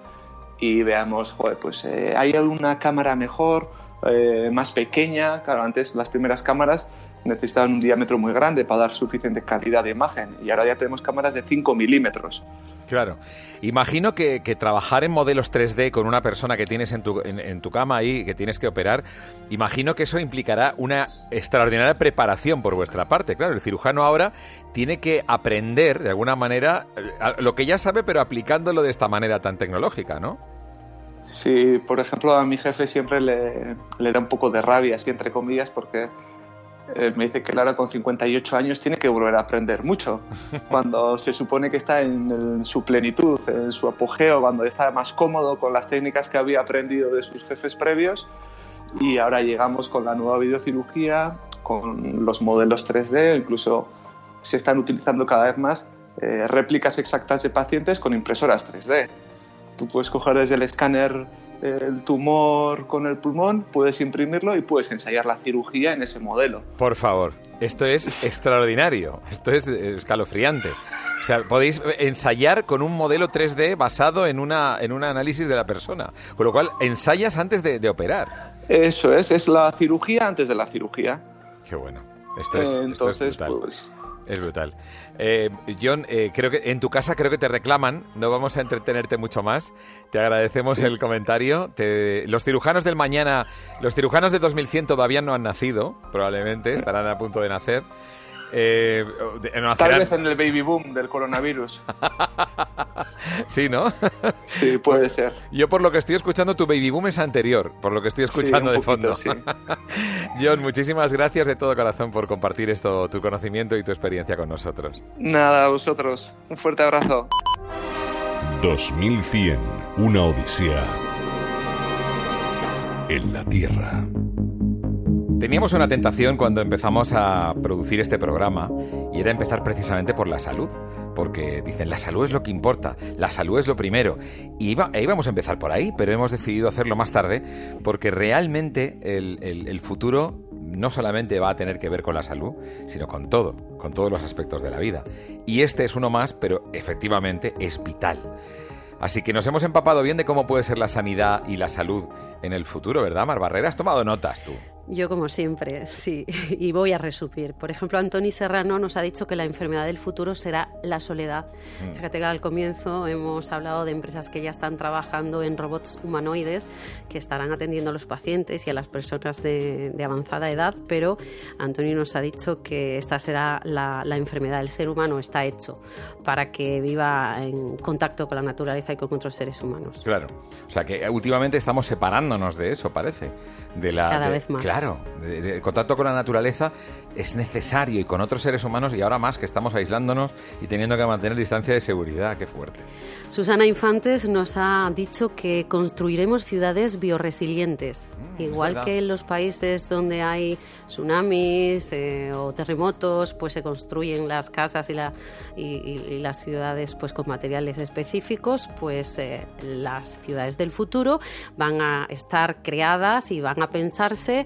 [SPEAKER 8] y veamos, joder, pues eh, hay una cámara mejor, eh, más pequeña. Claro, antes las primeras cámaras necesitaban un diámetro muy grande para dar suficiente calidad de imagen y ahora ya tenemos cámaras de 5 milímetros.
[SPEAKER 2] Claro. Imagino que, trabajar en modelos 3D con una persona que tienes en tu, en, tu cama ahí, que tienes que operar, imagino que eso implicará una extraordinaria preparación por vuestra parte. Claro, el cirujano ahora tiene que aprender, de alguna manera, eh, lo que ya sabe, pero aplicándolo de esta manera tan tecnológica, ¿no?
[SPEAKER 8] Sí, por ejemplo, a mi jefe siempre le, da un poco de rabia, así entre comillas, porque eh, me dice que Lara con 58 años tiene que volver a aprender mucho, cuando se supone que está en, su plenitud, en su apogeo, cuando está más cómodo con las técnicas que había aprendido de sus jefes previos y ahora llegamos con la nueva videocirugía, con los modelos 3D, incluso se están utilizando cada vez más eh, réplicas exactas de pacientes con impresoras 3D. Tú puedes coger desde el escáner el tumor con el pulmón, puedes imprimirlo y puedes ensayar la cirugía en ese modelo.
[SPEAKER 2] Por favor, esto es extraordinario, esto es escalofriante. O sea, podéis ensayar con un modelo 3D basado en, una, en un análisis de la persona, con lo cual ensayas antes de, operar.
[SPEAKER 8] Eso es, es la cirugía antes de la cirugía.
[SPEAKER 2] Qué bueno. Esto es,
[SPEAKER 8] Entonces,
[SPEAKER 2] esto es brutal.
[SPEAKER 8] pues,
[SPEAKER 2] Es brutal. Eh, John, eh, creo que en tu casa creo que te reclaman. No vamos a entretenerte mucho más. Te agradecemos el comentario. Te- los cirujanos del mañana, los cirujanos de 2100 todavía no han nacido, probablemente estarán a punto de nacer. Eh,
[SPEAKER 8] tal vez en el baby boom del coronavirus.
[SPEAKER 2] Sí, ¿no?
[SPEAKER 8] Sí, puede ser.
[SPEAKER 2] Yo por lo que estoy escuchando, tu baby boom es anterior, por lo que estoy escuchando
[SPEAKER 8] un
[SPEAKER 2] de fondo. John, muchísimas gracias de todo corazón por compartir esto, tu conocimiento y tu experiencia con nosotros.
[SPEAKER 8] Nada, a vosotros. Un fuerte abrazo.
[SPEAKER 1] 2100, una odisea en la Tierra.
[SPEAKER 2] Teníamos una tentación cuando empezamos a producir este programa y era empezar precisamente por la salud. Porque dicen, la salud es lo que importa, la salud es lo primero. Y iba- e íbamos a empezar por ahí, pero hemos decidido hacerlo más tarde porque realmente el, el- futuro no solamente va a tener que ver con la salud, sino con todo, con todos los aspectos de la vida. Y este es uno más, pero efectivamente es vital. Así que nos hemos empapado bien de cómo puede ser la sanidad y la salud en el futuro, ¿verdad, Mar Barrera? Has tomado notas tú.
[SPEAKER 3] Yo, como siempre, sí. Y voy a resumir. Por ejemplo, Antoni Serrano nos ha dicho que la enfermedad del futuro será la soledad.
[SPEAKER 2] Mm.
[SPEAKER 3] Fíjate que al comienzo hemos hablado de empresas que ya están trabajando en robots humanoides que estarán atendiendo a los pacientes y a las personas de, de avanzada edad, pero Antoni nos ha dicho que esta será la, la enfermedad. El ser humano está hecho para que viva en contacto con la naturaleza y con otros seres humanos.
[SPEAKER 2] Claro. O sea que últimamente estamos separándonos de eso, parece. De la,
[SPEAKER 3] Cada
[SPEAKER 2] de-
[SPEAKER 3] vez más.
[SPEAKER 2] Claro. el contacto con la naturaleza es necesario y con otros seres humanos y ahora más que estamos aislándonos y teniendo que mantener distancia de seguridad. Qué fuerte.
[SPEAKER 3] Susana Infantes nos ha dicho que construiremos ciudades bioresilientes,
[SPEAKER 2] Mm,
[SPEAKER 3] igual que en los países donde hay tsunamis eh, o terremotos, pues se construyen las casas y, la- y- y- y las ciudades pues con materiales específicos, pues eh, las ciudades del futuro van a estar creadas y van a pensarse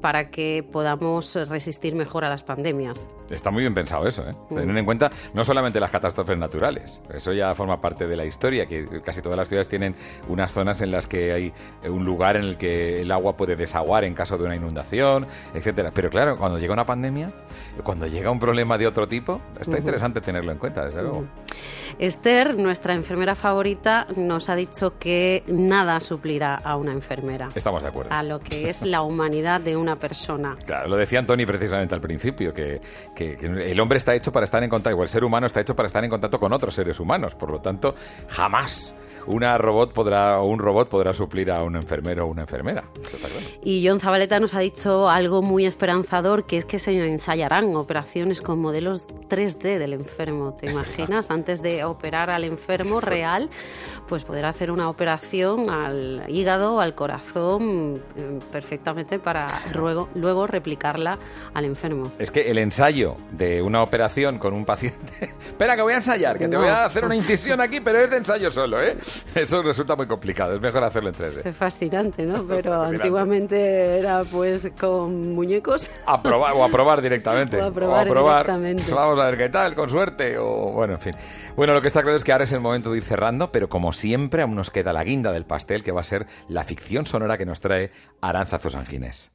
[SPEAKER 3] para que podamos resistir mejor a las pandemias.
[SPEAKER 2] Está muy bien pensado eso, ¿eh?
[SPEAKER 3] Mm.
[SPEAKER 2] Teniendo en cuenta no solamente las catástrofes naturales, eso ya forma parte de la historia, que casi todas las ciudades tienen unas zonas en las que hay un lugar en el que el agua puede desaguar en caso de una inundación, etcétera. Pero claro, cuando llega una pandemia, cuando llega un problema de otro tipo, está interesante tenerlo en cuenta, desde luego.
[SPEAKER 3] Esther, nuestra enfermera favorita, nos ha dicho que nada suplirá a una enfermera,
[SPEAKER 2] Estamos de acuerdo.
[SPEAKER 3] a lo que es la humanidad de una persona.
[SPEAKER 2] Claro, lo decía Antoni precisamente al principio, que, que- que el hombre está hecho para estar en contacto, o el ser humano está hecho para estar en contacto con otros seres humanos. Por lo tanto, jamás una robot podrá, o un robot podrá suplir a un enfermero o una enfermera.
[SPEAKER 3] Y John Zabaleta nos ha dicho algo muy esperanzador, que es que se ensayarán operaciones con modelos 3D del enfermo. ¿Te imaginas? Antes de operar al enfermo real, pues poder hacer una operación al hígado, al corazón, eh, perfectamente para luego, luego replicarla al enfermo.
[SPEAKER 2] Es que el ensayo de una operación con un paciente... Espera, que voy a ensayar, que te voy a hacer una incisión aquí, pero es de ensayo solo, ¿eh? Eso resulta muy complicado, es mejor hacerlo en 3D.
[SPEAKER 3] Es fascinante, ¿no?
[SPEAKER 2] Esto
[SPEAKER 3] Pero
[SPEAKER 2] fascinante.
[SPEAKER 3] antiguamente era pues con muñecos.
[SPEAKER 2] A probar, o a probar directamente.
[SPEAKER 3] O a probar directamente.
[SPEAKER 2] Vamos a ver qué tal, con suerte. O bueno, en fin. Bueno, lo que está claro es que ahora es el momento de ir cerrando, pero como siempre, aún nos queda la guinda del pastel, que va a ser la ficción sonora que nos trae Aranza Sanginés.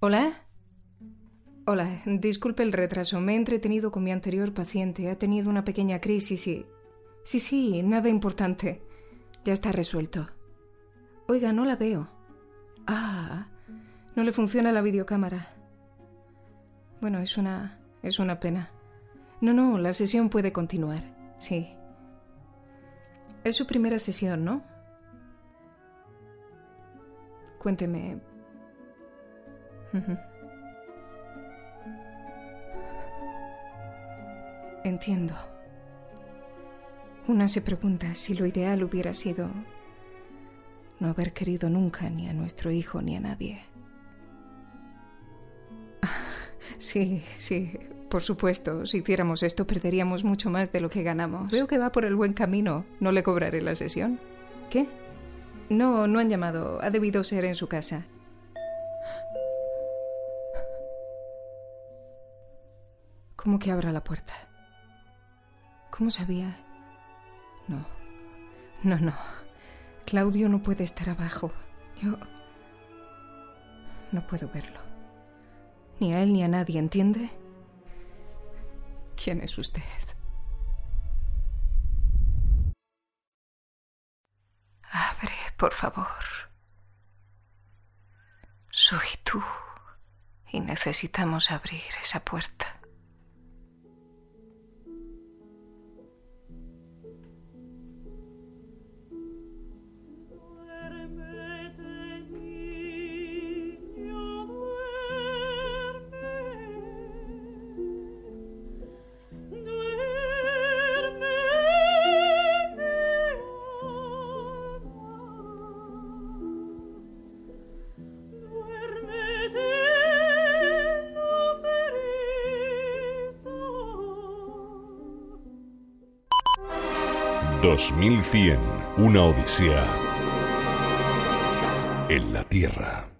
[SPEAKER 9] ¿Hola? Hola, disculpe el retraso. Me he entretenido con mi anterior paciente. Ha tenido una pequeña crisis y... Sí, sí, nada importante. Ya está resuelto. Oiga, no la veo. Ah, no le funciona la videocámara. Bueno, es una... es una pena. No, no, la sesión puede continuar. Sí. Es su primera sesión, ¿no? Cuénteme. Entiendo. Una se pregunta si lo ideal hubiera sido no haber querido nunca ni a nuestro hijo ni a nadie. Sí, sí, por supuesto. Si hiciéramos esto perderíamos mucho más de lo que ganamos. Veo que va por el buen camino. No le cobraré la sesión. ¿Qué? No, no han llamado. Ha debido ser en su casa. ¿Cómo que abra la puerta? ¿Cómo sabía? No. No, no. Claudio no puede estar abajo. Yo... No puedo verlo. Ni a él ni a nadie, ¿entiende? ¿Quién es usted? Abre, por favor. Soy tú. Y necesitamos abrir esa puerta.
[SPEAKER 1] Dos mil cien, una odisea en la Tierra.